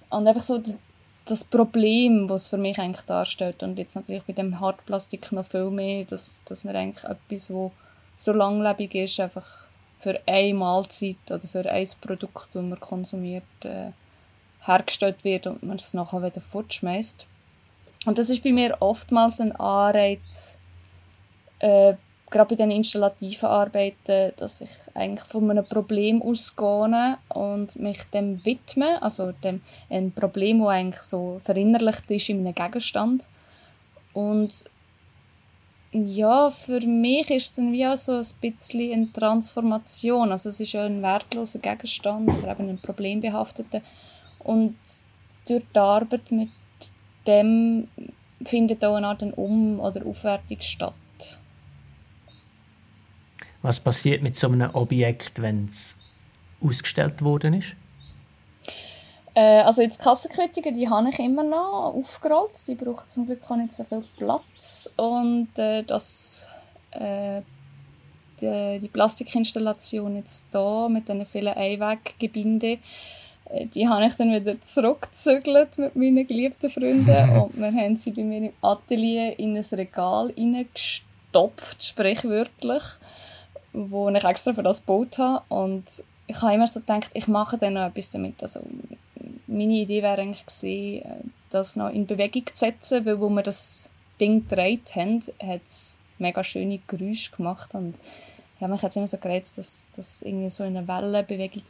Speaker 2: Und einfach so das Problem, was es für mich eigentlich darstellt. Und jetzt natürlich bei dem Hartplastik noch viel mehr, dass, dass man eigentlich etwas, wo so langlebig ist, einfach für eine Mahlzeit oder für ein Produkt, das man konsumiert, äh, hergestellt wird und man es nachher wieder fortschmeißt. Und das ist bei mir oftmals ein Anreiz, äh, gerade bei den installativen Arbeiten, dass ich eigentlich von einem Problem ausgehe und mich dem widme, also dem ein Problem, das eigentlich so verinnerlicht ist in einem Gegenstand. Und ja, für mich ist es dann wie so ein bisschen eine Transformation. Also es ist ja ein wertloser Gegenstand oder eben ein problembehafteter. Und durch die Arbeit mit dem findet auch eine Art Um- oder Aufwertung statt.
Speaker 1: Was passiert mit so einem Objekt, wenn es ausgestellt worden ist?
Speaker 2: Äh, also jetzt Kassenkritiker, die habe ich immer noch aufgerollt. Die brauchen zum Glück auch nicht so viel Platz. Und äh, das, äh, die, die, Plastikinstallation jetzt hier mit diesen vielen Einweggebinden, äh, die habe ich dann wieder zurückgezügelt mit meinen geliebten Freunden. <laughs> und wir haben sie bei mir im Atelier in ein Regal hineingestopft, sprichwörtlich wo ich extra für das gebaut habe. Und ich habe immer so gedacht, ich mache dann noch etwas damit. Also, meine Idee wäre eigentlich gewesen, das noch in Bewegung zu setzen, weil wo wir das Ding gedreht haben, hat es mega schöne Geräusche gemacht und habe mich jetzt immer so gereizt, dass das irgendwie so eine Wellenbewegung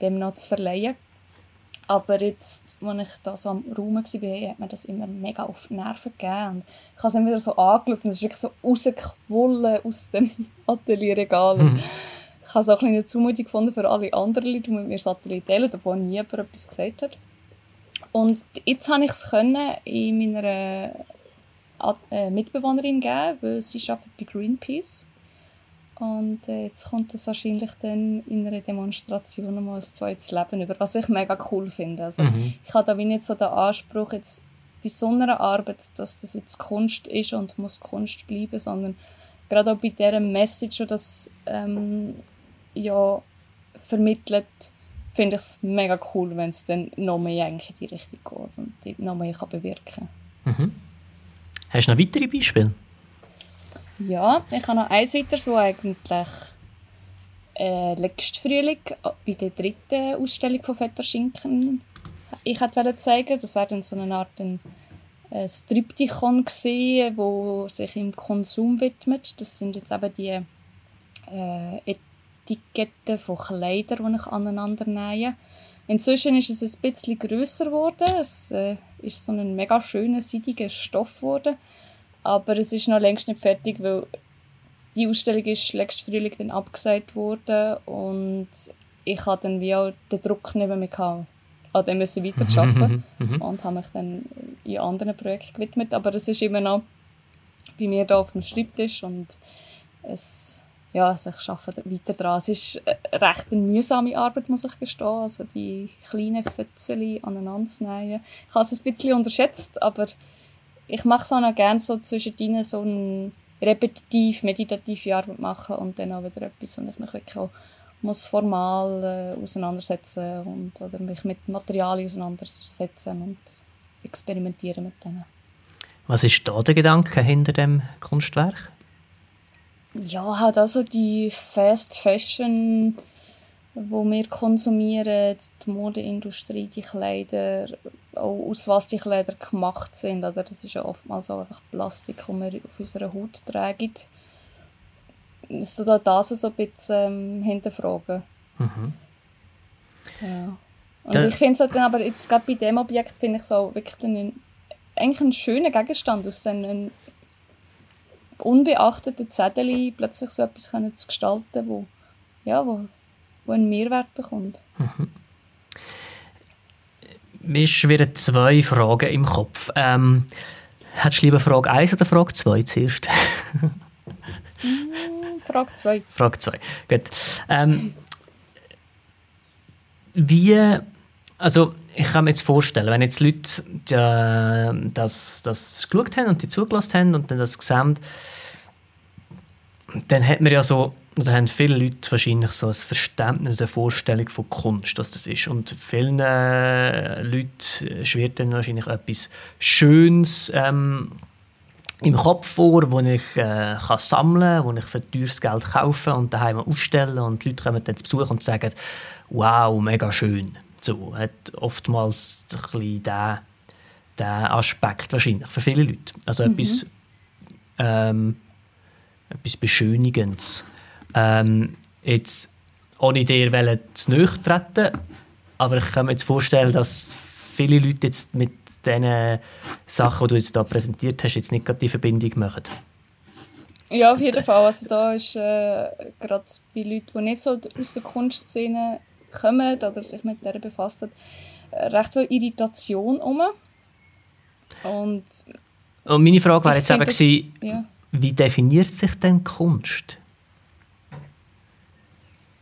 Speaker 2: dem noch zu verleihen. Aber jetzt, als ich da so am Raum war, hat mir das immer mega auf die Nerven gegeben. Und ich habe es immer wieder so angeschaut und es ist wirklich so rausgequollen aus dem <laughs> Atelierregal. Mhm. ich habe so ein eine Zumutung gefunden für alle anderen Leute, die mit mir Satellit teilen, obwohl nie jemand etwas gesagt hat. Und jetzt konnte ich es in meiner äh, Mitbewohnerin geben, weil sie arbeitet bei Greenpeace. Und äh, jetzt kommt das wahrscheinlich dann in einer Demonstration mal ein zweites Leben über, was ich mega cool finde. Also, mhm. Ich habe da wie nicht so den Anspruch, jetzt bei so einer Arbeit, dass das jetzt Kunst ist und muss Kunst bleiben, sondern gerade auch bei dieser Message, die das ähm, ja, vermittelt, finde ich es mega cool, wenn es dann noch mehr in die Richtung geht und noch mehr kann bewirken kann.
Speaker 1: Mhm. Hast du noch weitere Beispiele?
Speaker 2: Ja, ich habe noch eins weiter, so eigentlich äh, letzten Frühling bei der dritten Ausstellung von Vetter Schinken ich wollte zeigen. Das war dann so eine Art ein, ein Striptychon gesehen, wo sich im Konsum widmet. Das sind jetzt eben die äh, Etiketten von Kleidern, die ich aneinander nähe. Inzwischen ist es ein bisschen grösser geworden. Es äh, ist so ein mega schöner, seidiger Stoff geworden. Aber es ist noch längst nicht fertig, weil die Ausstellung ist letztes Frühling dann abgesagt worden und ich hatte dann wie auch den Druck neben mir gehabt, an dem müssen weiterarbeiten <laughs> mhm. und habe mich dann in anderen Projekten gewidmet. Aber es ist immer noch bei mir da auf dem Schreibtisch und es, ja, also ich arbeite weiter daran. Es ist recht eine mühsame Arbeit, muss ich gestehen. Also die kleinen Fötzchen aneinander zu nähen. Ich habe es ein bisschen unterschätzt, aber ich mache es auch noch gerne so zwischendrin so eine repetitiv, meditative Arbeit machen und dann auch wieder etwas, wo ich mich wirklich auch muss formal äh, auseinandersetzen und oder mich mit Materialien auseinandersetzen und experimentieren mit denen.
Speaker 1: Was ist da der Gedanke hinter dem Kunstwerk?
Speaker 2: Ja, halt also die Fast Fashion, wo wir konsumieren, die Modeindustrie, die Kleider, auch aus was die Kleider gemacht sind. Oder das ist ja oftmals auch einfach Plastik, das wir auf unserer Haut tragen. Dass du da das so ein bisschen ähm, hinterfragen. Mhm. Ja. Und da ich finde es halt dann aber jetzt gerade bei dem Objekt finde ich so wirklich einen, eigentlich einen schönen Gegenstand aus einem unbeachteten Zettel plötzlich so etwas können zu gestalten, wo, ja, wo, wo einen Mehrwert bekommt. Mhm.
Speaker 1: Mir schwirren zwei Fragen im Kopf. Ähm, hättest du lieber Frage 1 oder Frage 2 zuerst?
Speaker 2: Mm, Frage 2.
Speaker 1: Frage 2, gut. Ähm, wie, also ich kann mir jetzt vorstellen, wenn jetzt Leute äh, das, das geschaut haben und die zugelassen haben und dann das gesehen dann hat man ja so, oder haben viele Leute wahrscheinlich so ein Verständnis der Vorstellung von Kunst, dass das ist. Und vielen äh, Leuten schwirrt dann wahrscheinlich etwas Schönes ähm, im Kopf vor, wo ich äh, kann sammeln kann, wo ich für teures Geld kaufen und daheim ausstellen und die Leute kommen dann zu Besuch und sagen, wow, mega schön. So, hat oftmals ein bisschen den, den Aspekt wahrscheinlich für viele Leute. Also mhm. etwas, ähm, etwas Beschönigendes. Ähm, jetzt, ohne dir zu nahe treten, aber ich kann mir jetzt vorstellen, dass viele Leute jetzt mit den Sachen, die du jetzt da präsentiert hast, jetzt nicht die Verbindung machen.
Speaker 2: Ja, auf jeden Fall. Also da ist äh, gerade bei Leuten, die nicht so aus der Kunstszene kommen oder sich mit der befassen, recht viel Irritation um. Und,
Speaker 1: Und meine Frage wäre jetzt eben das, gewesen, ja. wie definiert sich denn Kunst?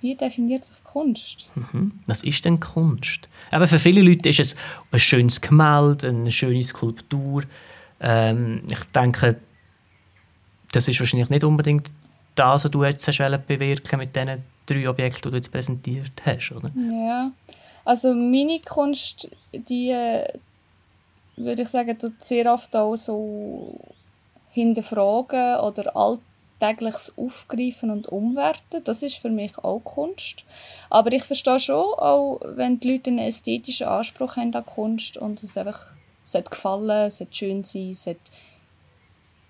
Speaker 2: Wie definiert sich Kunst?
Speaker 1: Mhm. Was ist denn Kunst? Aber für viele Leute ist es ein schönes Gemälde, eine schöne Skulptur. Ähm, ich denke, das ist wahrscheinlich nicht unbedingt das, was du jetzt bewirken mit diesen drei Objekten, die du jetzt präsentiert hast, oder?
Speaker 2: Ja, also meine Kunst, die äh, würde ich sagen, tut sehr oft auch so hinterfragen oder alt tägliches Aufgreifen und Umwerten. Das ist für mich auch Kunst. Aber ich verstehe schon, auch wenn die Leute einen ästhetischen Anspruch haben an Kunst und es einfach gefallen, es sollte schön sein, es sollte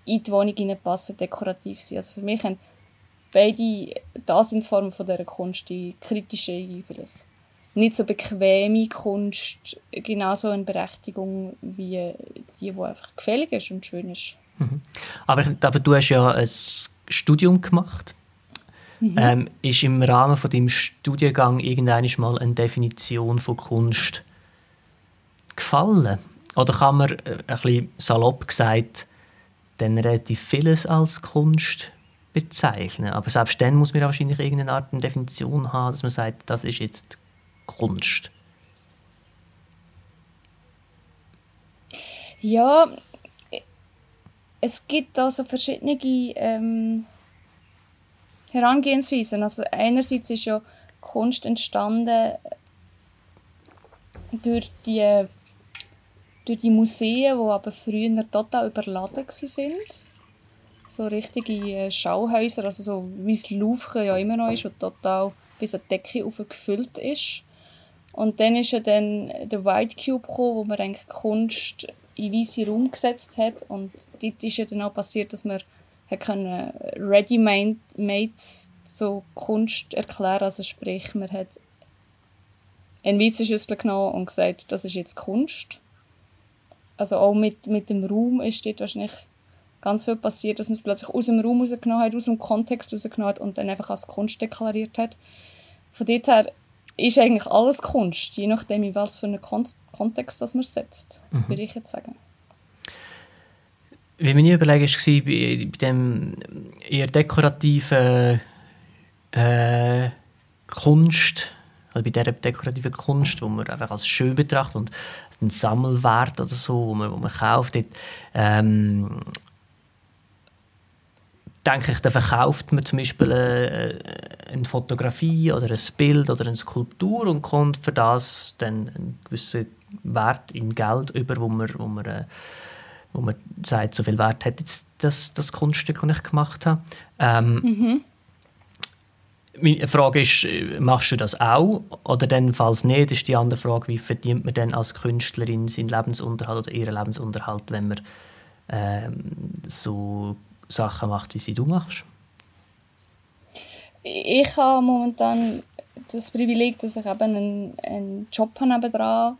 Speaker 2: in die Wohnung passen, dekorativ sein. Also für mich haben beide Daseinsformen von dieser Kunst, die kritische, vielleicht nicht so bequeme Kunst, genauso eine Berechtigung wie die, die einfach gefällig ist und schön ist.
Speaker 1: Mhm. Aber, aber du hast ja ein Studium gemacht. Mhm. Ähm, ist im Rahmen von deinem Studiengang irgendwann mal eine Definition von Kunst gefallen? Oder kann man äh, ein bisschen salopp gesagt dann relativ vieles als Kunst bezeichnen? Aber selbst dann muss man wahrscheinlich irgendeine Art eine Definition haben, dass man sagt, das ist jetzt Kunst.
Speaker 2: Ja, es gibt also verschiedene ähm, Herangehensweisen. Also einerseits ist ja Kunst entstanden durch die, durch die Museen, die aber früher total überladen waren. So richtige äh, Schauhäuser, also so wie das Louvre ja immer noch ist, und total bis die Decke gefüllt ist. Und dann ist ja dann der White Cube gekommen, wo man eigentlich Kunst in weiße Raum gesetzt hat. Und dort ist ja dann auch passiert, dass man Ready-Made so Kunst erklären Also sprich, man hat eine Weizenschüssel genommen und gesagt, das ist jetzt Kunst. Also auch mit, mit dem Raum ist dort wahrscheinlich ganz viel passiert, dass man es plötzlich aus dem Raum rausgenommen hat, aus dem Kontext rausgenommen hat und dann einfach als Kunst deklariert hat. Von dort her ist eigentlich alles Kunst, je nachdem, in was für einen Kon Kontext das man setzt, mhm. würde ich jetzt sagen.
Speaker 1: Wie mir überlegt war, bei, bei dem eher dekorativen äh, Kunst, also bei dieser dekorativen Kunst, wo man einfach als schön betrachtet und einen Sammelwert oder so, wo man, wo man kauft, dort, ähm, denke ich, da verkauft man zum Beispiel äh, eine Fotografie oder ein Bild oder eine Skulptur und kommt für das dann einen gewissen Wert in Geld über, wo man, wo man, äh, wo man sagt, so viel Wert hat jetzt das, das Kunststück, das ich gemacht habe. Ähm, mhm. Meine Frage ist, machst du das auch? Oder dann, falls nicht, ist die andere Frage, wie verdient man denn als Künstlerin seinen Lebensunterhalt oder ihren Lebensunterhalt, wenn man ähm, so Sachen macht, wie sie du machst?
Speaker 2: Ich habe momentan das Privileg, dass ich eben einen, einen Job habe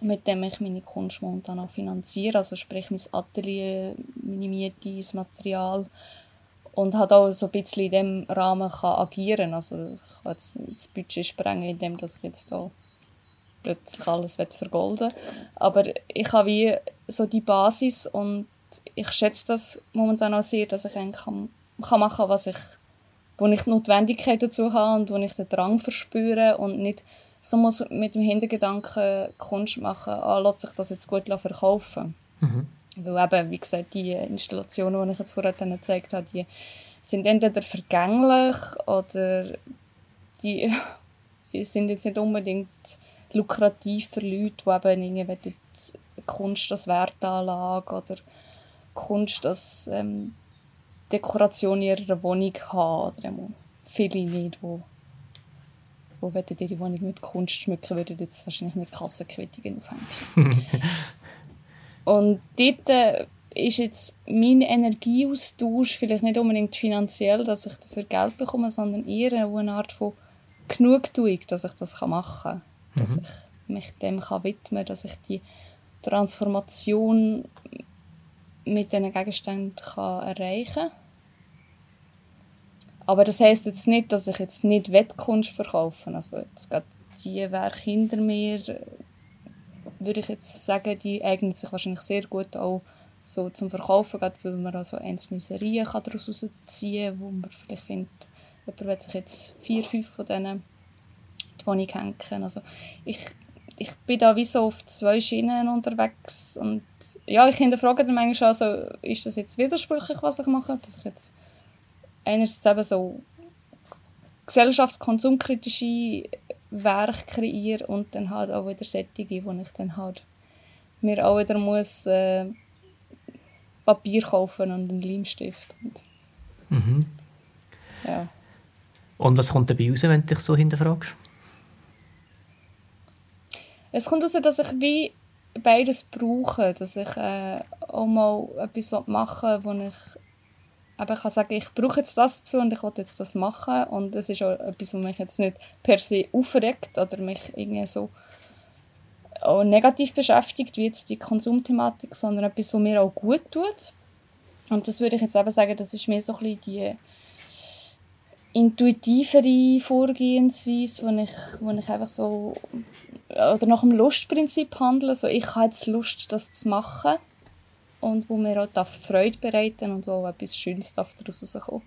Speaker 2: mit dem ich meine Kunst momentan auch finanziere. Also sprich mein Atelier, meine Miete, das Material. Und hat auch so ein bisschen in diesem Rahmen kann agieren Also ich kann jetzt das Budget sprengen, indem ich jetzt da plötzlich alles vergolden Aber ich habe wie so die Basis und ich schätze das momentan auch sehr, dass ich eigentlich kann, kann machen was ich, wo ich die Notwendigkeit dazu habe und wo ich den Drang verspüre und nicht so muss mit dem Hintergedanken Kunst machen, ah, lässt sich das jetzt gut verkaufen. Mhm. Weil eben, wie gesagt, die Installationen, die ich jetzt vorher gezeigt habe, die sind entweder vergänglich oder die <laughs> sind jetzt nicht unbedingt lukrativ für Leute, die eben irgendwie Kunst als Wertanlage oder Kunst als ähm, Dekoration ihrer Wohnung haben. Oder viele nicht, die wo würden ihre Wohnung mit Kunst schmücken, würden jetzt wahrscheinlich mit Kassenquittungen aufhängen. <laughs> Und dort äh, ist jetzt mein Energieaustausch vielleicht nicht unbedingt finanziell, dass ich dafür Geld bekomme, sondern eher eine Art von Genugtuung, dass ich das machen kann. Mhm. Dass ich mich dem kann widmen kann, dass ich die Transformation mit diesen Gegenständen kann erreichen kann. Aber das heisst jetzt nicht, dass ich jetzt nicht Wettkunst verkaufe. Also jetzt gerade die Werke hinter mir, würde ich jetzt sagen, die eignen sich wahrscheinlich sehr gut auch so zum Verkaufen, gerade weil man also einzelne Serien daraus ziehen kann, wo man vielleicht findet, jemand will sich jetzt vier, fünf von denen in die Wohnung hängen. Also ich ich bin da wie so auf zwei Schienen unterwegs und ja, ich hinterfrage dann manchmal also, ist das jetzt widersprüchlich, was ich mache, dass ich jetzt einerseits eben so gesellschaftskonsumkritische Werke kreiere und dann halt auch wieder Sättige, wo ich dann halt mir auch wieder muss äh, Papier kaufen und einen Leimstift. Und, mhm.
Speaker 1: ja. Und was kommt dabei raus, wenn du dich so hinterfragst?
Speaker 2: Es kommt heraus, dass ich wie beides brauche, dass ich äh, auch mal etwas machen will, wo ich eben kann sagen, ich brauche jetzt das dazu und ich will jetzt das machen und es ist auch etwas, was mich jetzt nicht per se aufregt oder mich irgendwie so auch negativ beschäftigt, wie jetzt die Konsumthematik, sondern etwas, was mir auch gut tut. Und das würde ich jetzt eben sagen, das ist mehr so ein bisschen die intuitivere Vorgehensweise, wo ich, wo ich einfach so oder nach dem Lustprinzip handle. So, ich habe jetzt Lust, das zu machen und wo mir auch Freude bereiten und wo auch etwas Schönes daraus kommen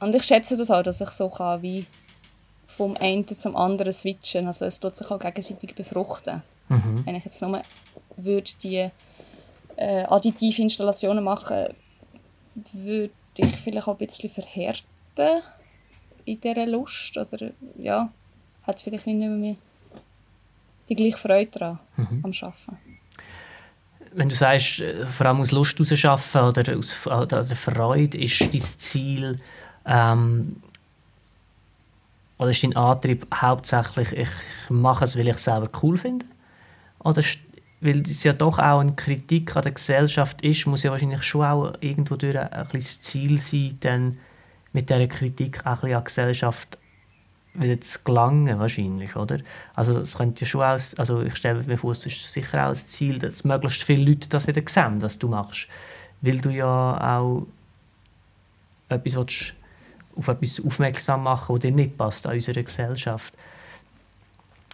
Speaker 2: Und ich schätze das auch, dass ich so kann, wie vom einen zum anderen switchen. Also es tut sich auch gegenseitig befruchten. Mhm. Wenn ich jetzt nur würde die äh, additive Installationen machen, würde ich vielleicht auch ein bisschen verhärten in dieser Lust oder ja, hat vielleicht nicht mehr die gleiche Freude daran mhm. am Arbeiten.
Speaker 1: Wenn du sagst, äh, vor allem aus Lust heraus oder aus oder Freude, ist dein Ziel ähm, oder ist dein Antrieb hauptsächlich, ich mache es, weil ich es selber cool finde? Oder weil es ja doch auch eine Kritik an der Gesellschaft ist, muss ja wahrscheinlich schon auch irgendwo durch ein das Ziel sein, dann mit dieser Kritik auch ein bisschen an die Gesellschaft wieder zu gelangen, wahrscheinlich, oder? Also es könnte ja schon aus, also ich stelle mir vor, es ist sicher auch das Ziel, dass möglichst viele Leute das wieder sehen, was du machst. Weil du ja auch etwas willst, auf etwas aufmerksam machen, was dir nicht passt an unserer Gesellschaft.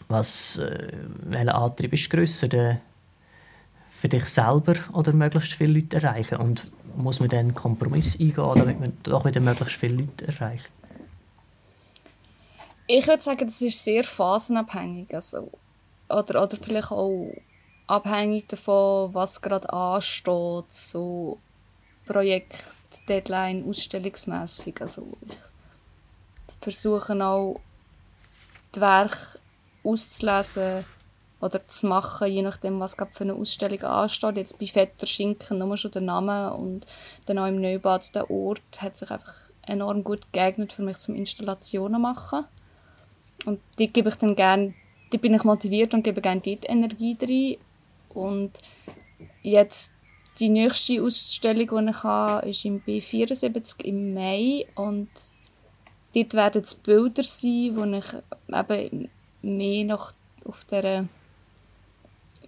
Speaker 1: Was, äh, welcher Antrieb ist grösser, der für dich selber oder möglichst viele Leute erreichen? Und muss man dann einen Kompromiss eingehen, damit man doch wieder möglichst viele Leute erreicht?
Speaker 2: Ich würde sagen, das ist sehr phasenabhängig. Also, oder, oder vielleicht auch abhängig davon, was gerade ansteht. So Projekt, Deadline, ausstellungsmässig. Also ich versuche auch, die Werke auszulesen oder zu machen, je nachdem, was gerade für eine Ausstellung ansteht. Jetzt bei Vetter Schinken nur schon der Name und dann auch im Neubad der Ort hat sich einfach enorm gut geeignet für mich zum Installationen machen. Und die gebe ich dann gerne, die bin ich motiviert und gebe gerne dort Energie rein. Und jetzt die nächste Ausstellung, die ich habe, ist im B74 im Mai und dort werden es Bilder sein, wo ich eben mehr noch auf dieser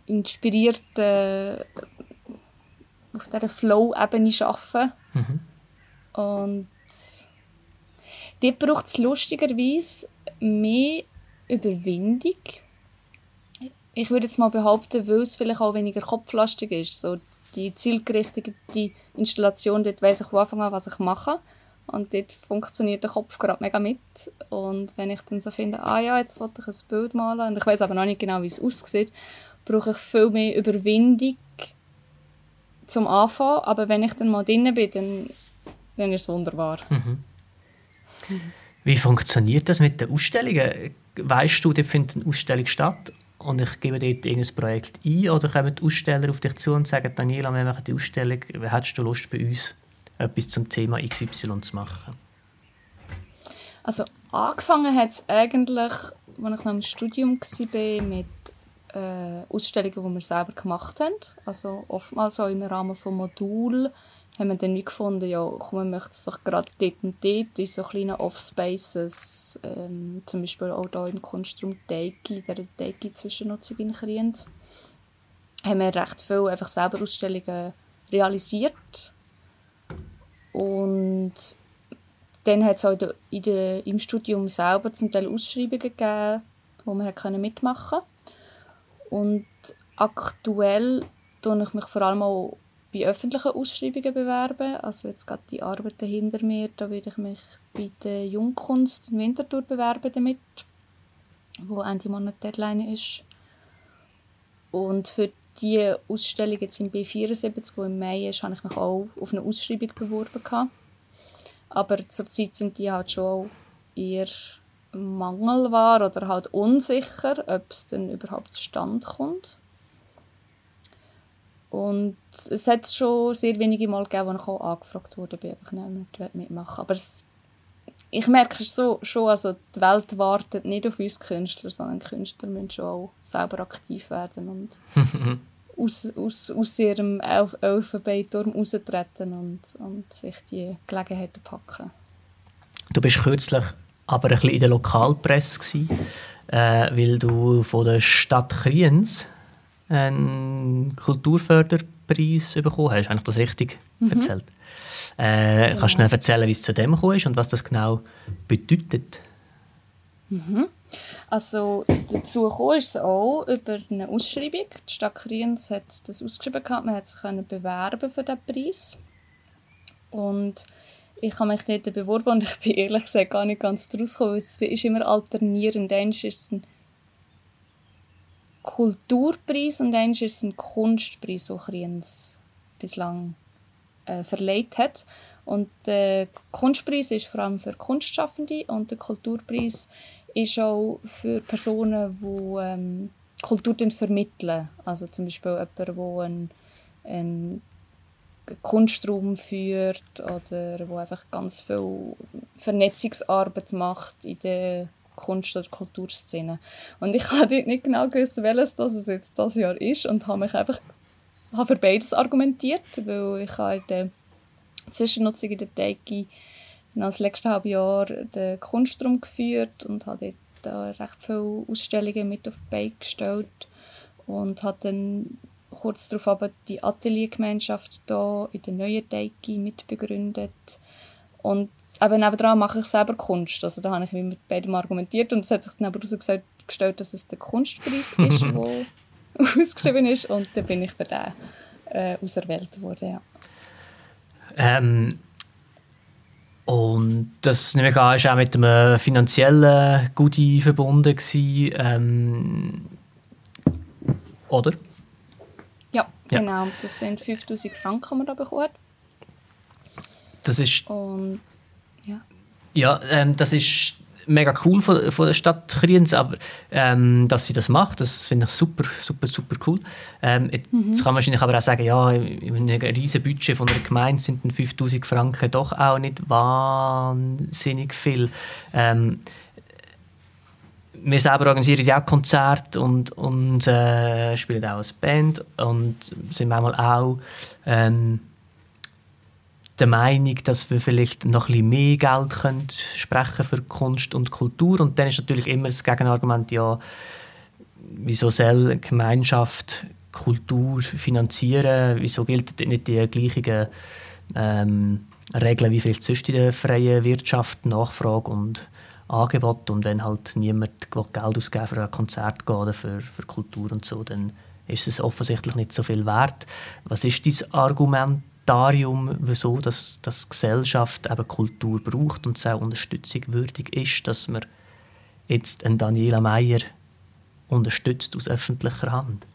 Speaker 2: inspirierten auf dieser Flow-Ebene arbeite. Mhm. Und dort braucht es lustigerweise mehr Überwindung. Ich würde jetzt mal behaupten, weil es vielleicht auch weniger kopflastig ist. So die zielgerichtete Installation, dort weiss ich von Anfang an, was ich mache. Und dort funktioniert der Kopf gerade mega mit. Und wenn ich dann so finde, ah ja, jetzt wollte ich ein Bild malen, und ich weiß aber noch nicht genau, wie es aussieht, brauche ich viel mehr Überwindung zum Anfang. Aber wenn ich dann mal drin bin, dann, dann ist es wunderbar. Mhm. <laughs>
Speaker 1: Wie funktioniert das mit den Ausstellungen? Weißt du, dort findet eine Ausstellung statt und ich gebe dort irgendein Projekt ein oder kommen die Aussteller auf dich zu und sagen, Daniela, wir machen die Ausstellung, hättest du Lust bei uns etwas zum Thema XY zu machen?
Speaker 2: Also angefangen hat es eigentlich, als ich noch im Studium war, mit äh, Ausstellungen, die wir selber gemacht haben. Also oftmals auch im Rahmen von Modulen haben wir dann wie gefunden, ja, komm, wir möchten doch gerade dort und dort in so kleinen Off-Spaces, ähm, zum Beispiel auch hier im Kunstraum Teiki, der Teiki-Zwischennutzung in Kriens, haben wir recht viel einfach selber Ausstellungen realisiert. Und dann hat es auch in der, im Studium selber zum Teil Ausschreibungen gegeben, wo man mitmachen konnte. Und aktuell tue ich mich vor allem auch bei öffentlichen Ausschreibungen bewerben. Also jetzt gerade die Arbeiten hinter mir, da würde ich mich bei der Jungkunst in Winterthur bewerben damit, wo Ende Monat Deadline ist. Und für die Ausstellung jetzt im B74, die im Mai ist, habe ich mich auch auf eine Ausschreibung beworben. Aber zurzeit sind die halt schon eher Mangelware oder halt unsicher, ob es denn überhaupt zustande kommt. Und es hat schon sehr wenige Mal gegeben, wo ich auch angefragt wurde, ob ich nicht mitmachen Aber es, ich merke so, schon, also die Welt wartet nicht auf uns Künstler, sondern Künstler müssen schon auch selber aktiv werden und <laughs> aus, aus, aus ihrem Elf Elfenbeinturm raustreten und, und sich die Gelegenheiten packen.
Speaker 1: Du bist kürzlich aber ein bisschen in der Lokalpresse gewesen, äh, weil du von der Stadt Kriens einen Kulturförderpreis bekommen hast. Habe ich das richtig mhm. erzählt? Äh, Kannst du noch erzählen, wie es zu dem gekommen ist und was das genau bedeutet?
Speaker 2: Mhm. Also dazu kam ist es auch über eine Ausschreibung. Die Stadt Kriens hat das ausgeschrieben gehabt. Man hat sich bewerben für diesen Preis. Und ich habe mich dort beworben und <laughs> ich bin ehrlich gesagt gar nicht ganz draus gekommen. Es ist immer alternierend. Einmal ist es ein Kulturpreis und einmal ist ein Kunstpreis, den Kriens bislang äh, verleiht hat. Und der Kunstpreis ist vor allem für Kunstschaffende und der Kulturpreis ist auch für Personen, die ähm, Kultur vermitteln. Also zum Beispiel jemand, der einen, einen Kunstraum führt oder wo einfach ganz viel Vernetzungsarbeit macht in der Kunst- oder Kulturszene. Und ich <laughs> habe nicht genau gewusst, welches das jetzt das Jahr ist und habe mich einfach habe für beides argumentiert, weil ich habe in der Zwischennutzung in der Teigi das letzte halbe Jahr den Kunstraum geführt und habe dort recht viele Ausstellungen mit auf die Beine gestellt und habe dann kurz darauf aber die Ateliergemeinschaft hier in der neuen Teigi mitbegründet und aber nebenan mache ich selber Kunst. Also da habe ich mit beidem argumentiert und es hat sich dann aber herausgestellt, dass es der Kunstpreis ist, <laughs> der ausgeschrieben ist und dann bin ich für den äh, auserwählt worden, ja.
Speaker 1: Ähm, und das nehme ich an, ist auch mit einem finanziellen Goodie verbunden gewesen, ähm, oder?
Speaker 2: Ja, ja, genau. Das sind 5000 Franken, die man da bekommt.
Speaker 1: Das ist...
Speaker 2: Und. Ja,
Speaker 1: ähm, das ist mega cool von, von der Stadt Kriens, aber ähm, dass sie das macht, das finde ich super, super, super cool. Ähm, jetzt mhm. kann man wahrscheinlich aber auch sagen, ja, in einem riesen Budget von einer Gemeinde sind 5000 Franken doch auch nicht wahnsinnig viel. Ähm, wir selber organisieren ja auch Konzerte und, und äh, spielen auch als Band und sind manchmal auch ähm, der Meinung, dass wir vielleicht noch ein bisschen mehr Geld können sprechen für Kunst und Kultur. Und dann ist natürlich immer das Gegenargument, ja, wieso soll eine Gemeinschaft Kultur finanzieren? Wieso gilt nicht die gleichen ähm, Regeln wie vielleicht sonst in der freien Wirtschaft, Nachfrage und Angebot? Und wenn halt niemand Geld ausgeben für ein Konzert geht oder für, für Kultur und so, dann ist es offensichtlich nicht so viel wert. Was ist dein Argument Argumentarium, wieso dass, dass Gesellschaft eben Kultur braucht und es auch unterstützungswürdig ist, dass man jetzt einen Daniela Meyer unterstützt aus öffentlicher Hand?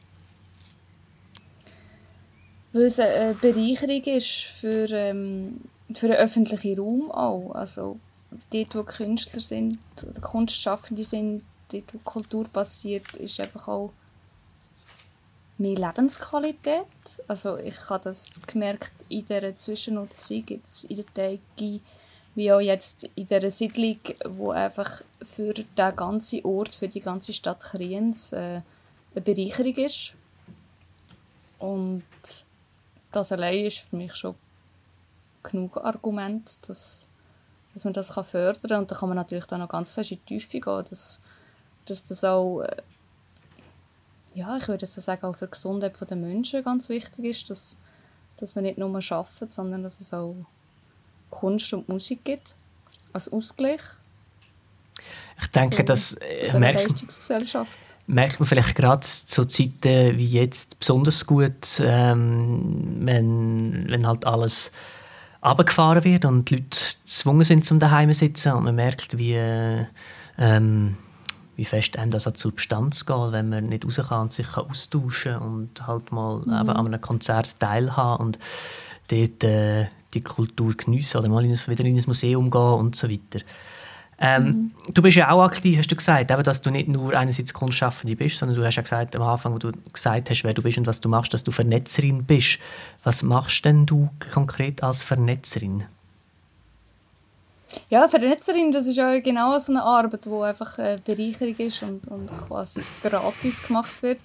Speaker 2: Weil es eine Bereicherung ist für, ähm, für den öffentlichen Raum auch. Also dort, wo Künstler sind, oder Kunstschaffende sind, dort, wo Kultur passiert, ist einfach auch mehr Lebensqualität. Also ich habe das gemerkt in dieser Zwischennutzung, jetzt in der Teigi, wie auch jetzt in dieser Siedlung, wo einfach für den ganzen Ort, für die ganze Stadt Kriens äh, eine Bereicherung ist. Und das allein ist für mich schon genug Argument, dass, dass man das fördern kann. Und da kann man natürlich dann noch ganz fest in die Tiefe gehen, dass, dass das auch äh, ja, ich würde so sagen, auch für die Gesundheit der Menschen ganz wichtig ist, dass, dass man nicht nur arbeitet, sondern dass es auch Kunst und Musik gibt, als Ausgleich.
Speaker 1: Ich denke, so, das äh, merkt, merkt man vielleicht gerade zu Zeiten wie jetzt besonders gut, ähm, wenn, wenn halt alles abgefahren wird und die Leute gezwungen sind, zum daheim zu sitzen und man merkt, wie äh, ähm, wie fest einem das an die Substanz geht, wenn man nicht raus kann und sich kann austauschen und halt mal mhm. eben an einem Konzert teilhaben und dort äh, die Kultur geniessen oder mal wieder in ein Museum gehen und so weiter. Ähm, mhm. Du bist ja auch aktiv, hast du gesagt, eben, dass du nicht nur einerseits Kunstschaffende bist, sondern du hast ja gesagt am Anfang, wo du gesagt hast, wer du bist und was du machst, dass du Vernetzerin bist. Was machst denn du konkret als Vernetzerin?
Speaker 2: Ja, Vernetzerin, das ist ja genau so eine Arbeit, die einfach eine Bereicherung ist und, und quasi gratis gemacht wird.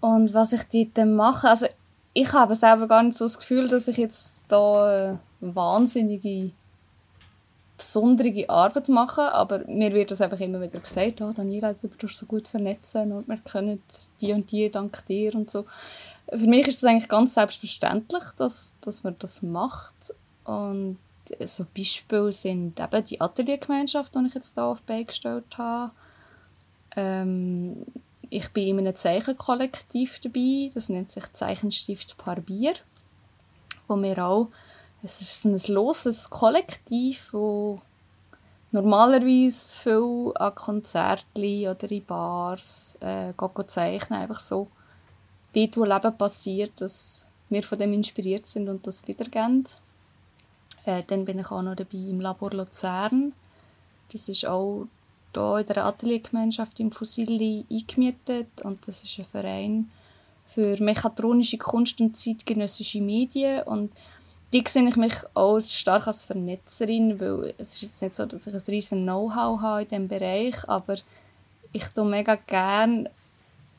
Speaker 2: Und was ich dort mache, also ich habe selber gar nicht so das Gefühl, dass ich jetzt da wahnsinnige, besondere Arbeit mache, aber mir wird das einfach immer wieder gesagt, oh, Daniela, du tust so gut vernetzen und wir können die und die dank dir und so. Für mich ist es eigentlich ganz selbstverständlich, dass, dass man das macht Und so Beispiele sind eben die Ateliergemeinschaft, die ich jetzt hier auf beigestellt habe. Ähm, ich bin in einem Zeichenkollektiv dabei, das nennt sich Zeichenstift Parbier, wo wir auch, es ist ein loses Kollektiv, wo normalerweise viel an Konzerten oder in Bars äh, zeichnen, einfach so dort, wo Leben passiert, dass wir von dem inspiriert sind und das wiedergeben. Äh, dann bin ich auch noch dabei im Labor Luzern. Das ist auch hier in der Ateliergemeinschaft im Fusilli eingemietet und das ist ein Verein für mechatronische Kunst und zeitgenössische Medien und die sehe ich mich auch stark als Vernetzerin, weil es ist jetzt nicht so, dass ich ein riesen Know-how habe in diesem Bereich, aber ich tue mega gerne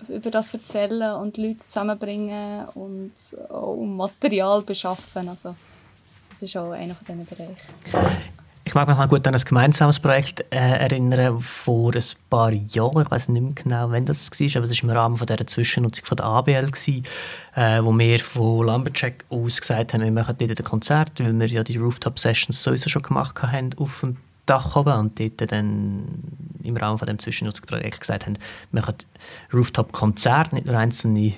Speaker 2: über das erzählen und Leute zusammenbringen und auch Material beschaffen. Also das ist auch einer von diesen Bereichen.
Speaker 1: Ich mag mich mal gut an ein gemeinsames Projekt äh, erinnern vor ein paar Jahren. Ich weiß nicht mehr genau, wann das war, aber es war im Rahmen von dieser Zwischennutzung von der ABL, gewesen, äh, wo wir von Lumberjack aus gesagt haben, wir machen dort ein Konzert, weil wir ja die Rooftop-Sessions sowieso schon gemacht haben auf dem Dach oben und dort dann im Rahmen von dem Zwischennutzungsprojekt gesagt haben, wir machen Rooftop-Konzert, nicht nur einzelne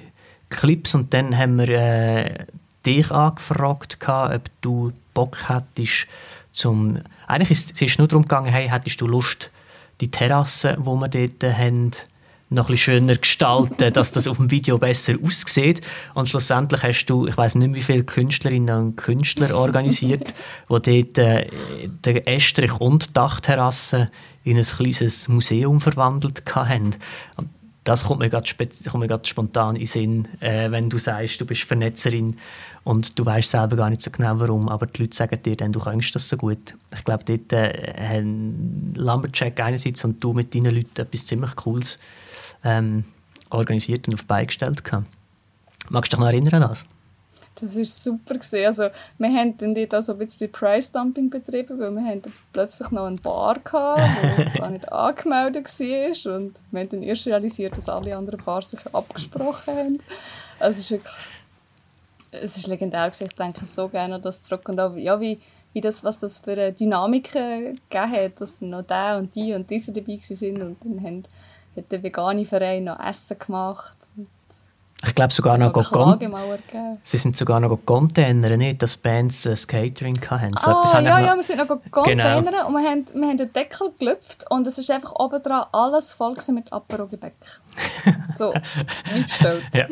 Speaker 1: Clips und dann haben wir äh, dich angefragt, ob du Bock hättest, zum... Eigentlich ist es nur darum gegangen, hey, hättest du Lust, die Terrasse, wo wir dort haben, noch ein schöner gestalten, dass das auf dem Video besser aussieht. Und schlussendlich hast du, ich weiß nicht wie viele Künstlerinnen und Künstler organisiert, <laughs> die dort äh, den Estrich und die Dachterrasse in ein kleines Museum verwandelt haben. Und das kommt mir gerade, spontan in den Sinn, äh, wenn du sagst, du bist Vernetzerin und du weißt selber gar nicht so genau warum, aber die Leute sagen dir dann, du kannst das so gut. Ich glaube, dort äh, haben Lumberjack einerseits und du mit deinen Leuten etwas ziemlich Cooles ähm, organisiert und auf beigestellt gehabt. Magst du dich noch erinnern an das?
Speaker 2: Das war super. Gewesen. Also, wir haben dann dort also ein bisschen Price-Dumping betrieben, weil wir haben plötzlich noch eine Bar hatten, die <laughs> gar nicht angemeldet war. Und wir haben dann erst realisiert, dass alle anderen Bars sich abgesprochen haben. Also, es ist wirklich es ist legendär. Ich denke so gerne an das zurück. Und auch, ja, wie, wie das, was das für eine Dynamik gegeben hat, dass dann noch der und die und diese dabei waren. Und dann haben, hat der vegane Verein noch Essen gemacht.
Speaker 1: Ich glaube sogar noch Gon Sie sind sogar noch Container, nicht, dass Bands ein Catering hatten.
Speaker 2: So ah, ja, ja, wir sind noch Container genau. und wir haben, wir haben den Deckel gelüpft und es ist einfach oben dran alles voll mit Aperol-Gebäck. So, <laughs> wie bestellt.
Speaker 1: ja,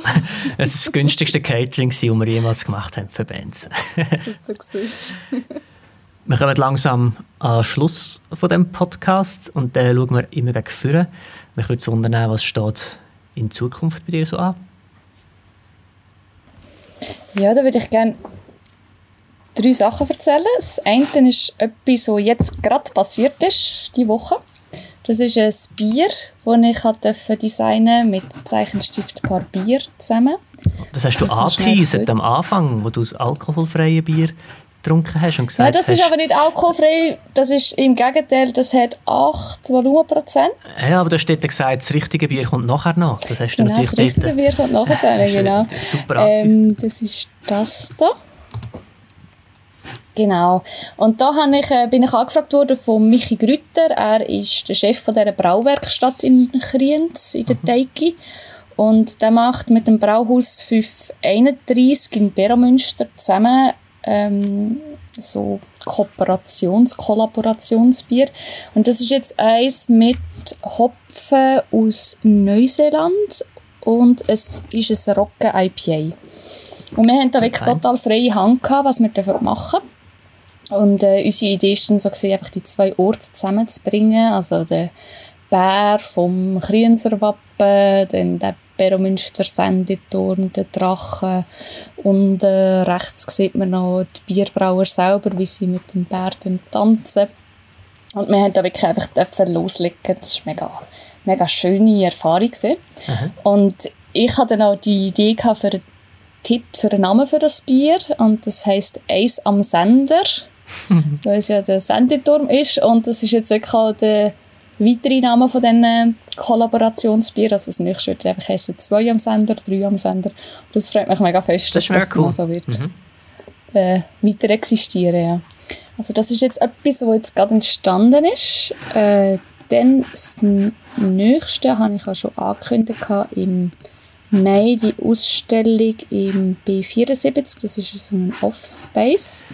Speaker 1: es ist das günstigste Catering, das wir jemals gemacht haben für Bands.
Speaker 2: Super gewesen. <laughs>
Speaker 1: Wir kommen langsam am Schluss von dem Podcast und dann schauen wir immer gegen vorne. Mich würde wundern, was steht in Zukunft bei dir so an?
Speaker 2: Ja, da würde ich gerne drei Sachen erzählen. Das eine ist etwas, was jetzt gerade passiert ist, diese Woche. Das ist ein Bier, das ich designen mit Zeichenstift Paar Bier zusammen.
Speaker 1: Das hast du angeteasert am Anfang, wo du das alkoholfreie Bier getrunken hast und gesagt
Speaker 2: Ja, das ist
Speaker 1: hast,
Speaker 2: aber nicht alkoholfrei, das ist im Gegenteil, das hat 8 Volumenprozent.
Speaker 1: Ja, aber du hast dort gesagt, das richtige Bier kommt nachher noch. Das hast du
Speaker 2: genau,
Speaker 1: natürlich
Speaker 2: das richtige Bier kommt nachher, genau.
Speaker 1: Super
Speaker 2: ähm, Das ist das da. Genau. Und da habe ich, äh, bin ich angefragt worden von Michi Grütter. Er ist der Chef von dieser Brauwerkstatt in Kriens, in der mhm. Teiki. Und der macht mit dem Brauhaus 531 in Beramünster zusammen ähm, so Kooperations-, Kollaborationsbier. Und das ist jetzt eins mit Hopfen aus Neuseeland und es ist ein Roggen IPA. Und wir haben da wirklich total freie Hand gehabt, was wir machen Und äh, unsere Idee ist dann so gewesen, einfach die zwei Orte zusammenzubringen. Also der Bär vom Krienser Wappen, dann der Beromünster Sendeturm, der Drache und äh, rechts sieht man noch die Bierbrauer selber, wie sie mit dem Bär tanzen. Und wir haben da wirklich einfach loslegen. Das war mega, mega schöne Erfahrung. Mhm. Und ich hatte dann auch die Idee für einen Titel, für einen Namen für das Bier und das heißt Eis am Sender, <laughs> weil es ja der Sendeturm ist und das ist jetzt wirklich auch der weitere Namen von diesen Kollaborationsbier. Also das nächste wird einfach heißen zwei am Sender, drei am Sender. Das freut mich mega fest,
Speaker 1: das dass das
Speaker 2: cool. so wird. Mhm. äh, weiter existieren. Ja. Also das ist jetzt etwas, was jetzt gerade entstanden ist. Äh, dann das nächste habe ich auch schon angekündigt im Mai die Ausstellung im B74. Das ist so ein Off-Space.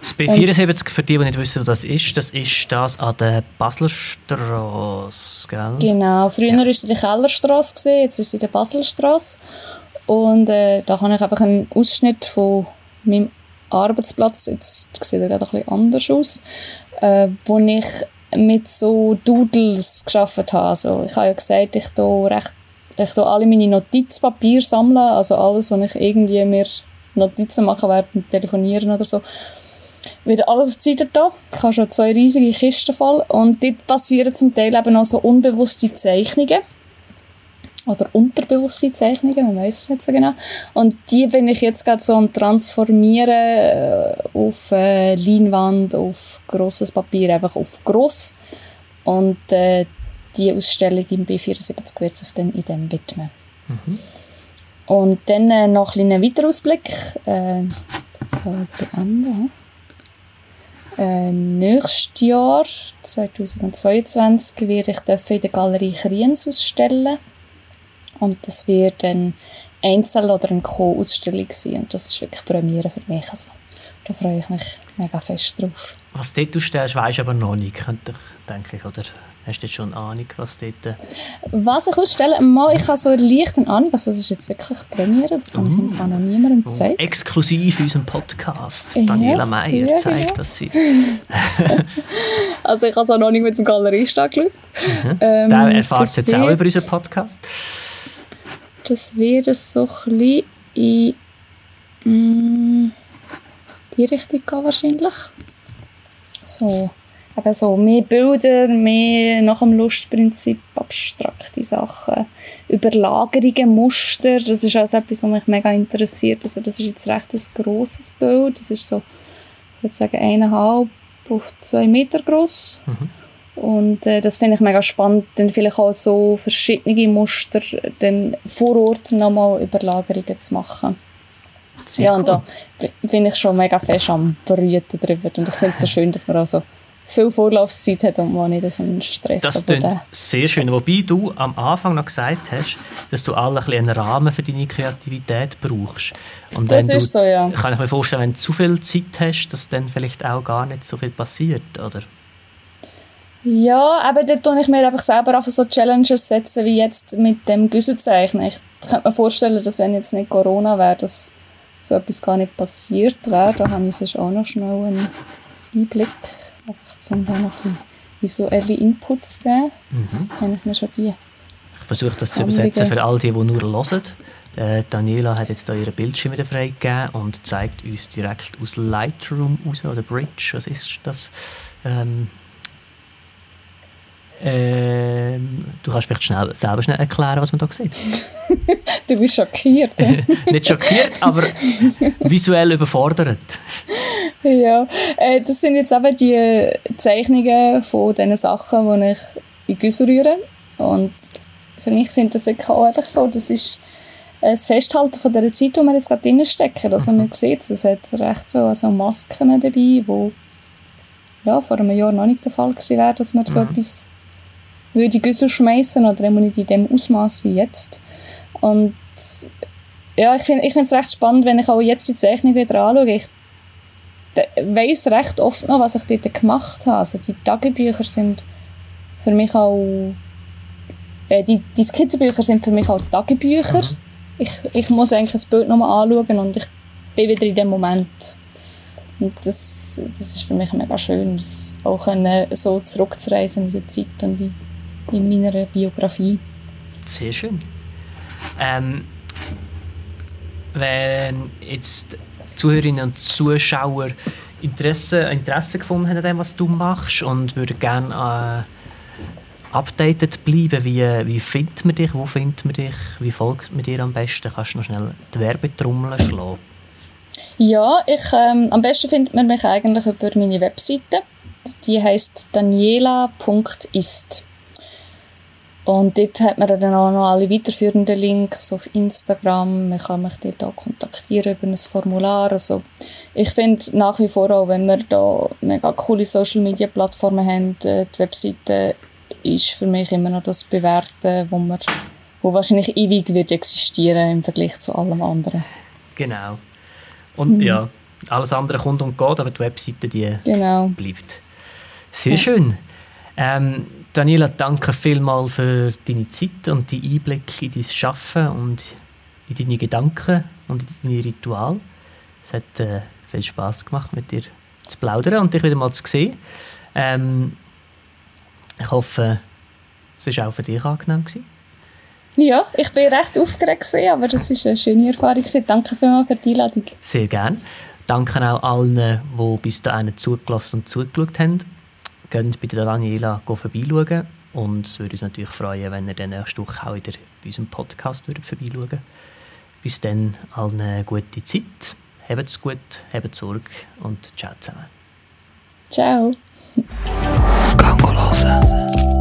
Speaker 1: Das B74, für die, die nicht wissen, was das ist, das ist das an der Baselstrasse, gell?
Speaker 2: Genau, früher war es in der Kellerstrasse, jetzt ist es in der Baselstrasse. Und äh, da habe ich einfach einen Ausschnitt von meinem Arbeitsplatz, jetzt sieht er gerade ein bisschen anders aus, äh, wo ich mit so Doodles geschafft habe. Also ich habe ja gesagt, ich tue recht, ich tue alle meine Notizpapier sammeln, also alles, was ich irgendwie mir Notizen mache während Telefonieren oder so wieder alles auf die Seite da. Ich habe schon zwei riesige Kisten voll und dort passieren zum Teil eben auch so unbewusste Zeichnungen oder unterbewusste Zeichnungen, man weiß es nicht so genau. Und die bin ich jetzt gerade so am transformieren äh, auf äh, Leinwand, auf grosses Papier, einfach auf gross. Und äh, die Ausstellung im B74 wird sich dann in dem widmen. Mhm. Und dann äh, noch ein kleiner Weiterausblick. Äh, das soll beenden. Äh, nächstes Jahr, 2022, werde ich in der Galerie Kriens ausstellen. Und das wird ein Einzel- oder eine Co-Ausstellung sein. Und das ist wirklich Premiere für mich. Also, da freue ich mich mega fest drauf.
Speaker 1: Was du dort ausstellst, weisst du aber noch nicht, könnte ich, denke ich, oder? Hast du jetzt schon eine Ahnung, was dort... Äh,
Speaker 2: was ich ausstelle? Mal, ich habe so eine leichte Ahnung, also das ist jetzt wirklich Premiere, das habe ich im Fall noch niemandem gezeigt.
Speaker 1: Oh, exklusiv unserem Podcast. Daniela ja, Meier ja, zeigt, genau. dass sie... <laughs>
Speaker 2: also ich habe es auch noch nicht mit dem Galerist angeschaut.
Speaker 1: Mhm. Ähm, Der erfahrt jetzt auch über unseren Podcast.
Speaker 2: Das wird so ein bisschen in mm, die Richtung gehen wahrscheinlich. So eben so mehr Bilder, mehr nach dem Lustprinzip, abstrakte Sachen, Überlagerungen, Muster, das ist also etwas, was mich mega interessiert. Also das ist jetzt recht ein grosses Bild, das ist so, ich würde sagen, eineinhalb auf zwei Meter groß. Mhm. Und äh, das finde ich mega spannend, dann vielleicht auch so verschiedene Muster dann vor Ort nochmal Überlagerungen zu machen. Sehr ja, cool. und da bin ich schon mega fest am Brüten drüber. Und ich finde es so schön, dass man auch so viel Vorlaufzeit hat und man nicht so einen Stress
Speaker 1: Das klingt sehr schön. Wobei du am Anfang noch gesagt hast, dass du alle ein einen Rahmen für deine Kreativität brauchst. Und
Speaker 2: das ist du, so, ja.
Speaker 1: Kann ich mir vorstellen, wenn du zu viel Zeit hast, dass dann vielleicht auch gar nicht so viel passiert, oder?
Speaker 2: Ja, aber da tue ich mir einfach selber einfach so Challenges setzen, wie jetzt mit dem Güsselzeichnen. Ich könnte mir vorstellen, dass wenn jetzt nicht Corona wäre, dass so etwas gar nicht passiert wäre. Da habe ich sonst auch noch schnell einen Einblick um da noch visuelle Inputs zu geben. Mhm. Habe ich mir schon die
Speaker 1: ich versuche das zu übersetzen für all die, die nur hören. Äh, Daniela hat jetzt da ihren Bildschirm wieder freigegeben und zeigt uns direkt aus Lightroom raus, oder Bridge, was ist das? Ähm, ähm, du kannst vielleicht schnell, selber schnell erklären, was man da sieht. <laughs>
Speaker 2: du bist schockiert. <laughs>
Speaker 1: Nicht schockiert, aber visuell überfordert.
Speaker 2: Ja, äh, das sind jetzt eben die Zeichnungen von diesen Sachen, die ich in Güsse rühre. Und für mich sind das wirklich auch einfach so, das ist das Festhalten von der Zeit, wo wir jetzt gerade drin stecken. Also man sieht es, es hat recht viele also Masken dabei, die ja, vor einem Jahr noch nicht der Fall gewesen wäre, dass man so mhm. etwas würde ich so schmeißen oder immer nicht in dem Ausmaß wie jetzt. Und ja, ich finde es recht spannend, wenn ich auch jetzt die Zeichnung wieder anschaue. Ich weiß recht oft noch, was ich dort gemacht habe. Also die Tagebücher sind für mich auch äh, die, die Skizzenbücher sind für mich auch Tagebücher. Mhm. Ich, ich muss eigentlich das Bild nochmal anschauen und ich bin wieder in dem Moment. Und das, das ist für mich mega schön, das auch können, so zurückzureisen in der Zeit und in in meiner Biografie.
Speaker 1: Sehr schön. Ähm, wenn jetzt Zuhörerinnen und Zuschauer Interesse, Interesse gefunden haben an dem, was du machst und würden gerne äh, updated bleiben, wie, wie findet man dich, wo findet man dich, wie folgt man dir am besten? Kannst du noch schnell die Werbetrommel schlagen?
Speaker 2: Ja, ich, ähm, am besten findet man mich eigentlich über meine Webseite. Die heißt daniela.ist. Und dort hat man dann auch noch alle weiterführenden Links auf Instagram. Man kann mich dort auch kontaktieren über ein Formular. Also ich finde nach wie vor auch, wenn wir da mega coole Social Media Plattformen haben, äh, die Webseite ist für mich immer noch das Bewerten, wo man wo wahrscheinlich ewig wird existieren im Vergleich zu allem anderen.
Speaker 1: Genau. Und mhm. ja, alles andere kommt und geht, aber die Webseite, die genau. bleibt. Sehr ja. schön. Ähm, Daniela, danke vielmals für deine Zeit und die Einblicke in dein Schaffen und in deine Gedanken und in deine Ritual. Es hat äh, viel Spaß gemacht, mit dir zu plaudern und dich wieder mal zu sehen. Ähm, ich hoffe, es war auch für dich angenehm. Gewesen.
Speaker 2: Ja, ich bin recht aufgeregt, aber das war eine schöne Erfahrung. Danke vielmals für die Einladung.
Speaker 1: Sehr gerne. Danke auch allen, die bis dahin zugelassen und zugeschaut haben. Geht bitte Daniela vorbeischauen. Und es würde uns natürlich freuen, wenn ihr dann nächste Woche auch wieder bei unserem Podcast vorbeischauen Bis dann allen eine gute Zeit. Habt es gut, habt Sorge und ciao zusammen.
Speaker 2: Ciao.
Speaker 1: Hören.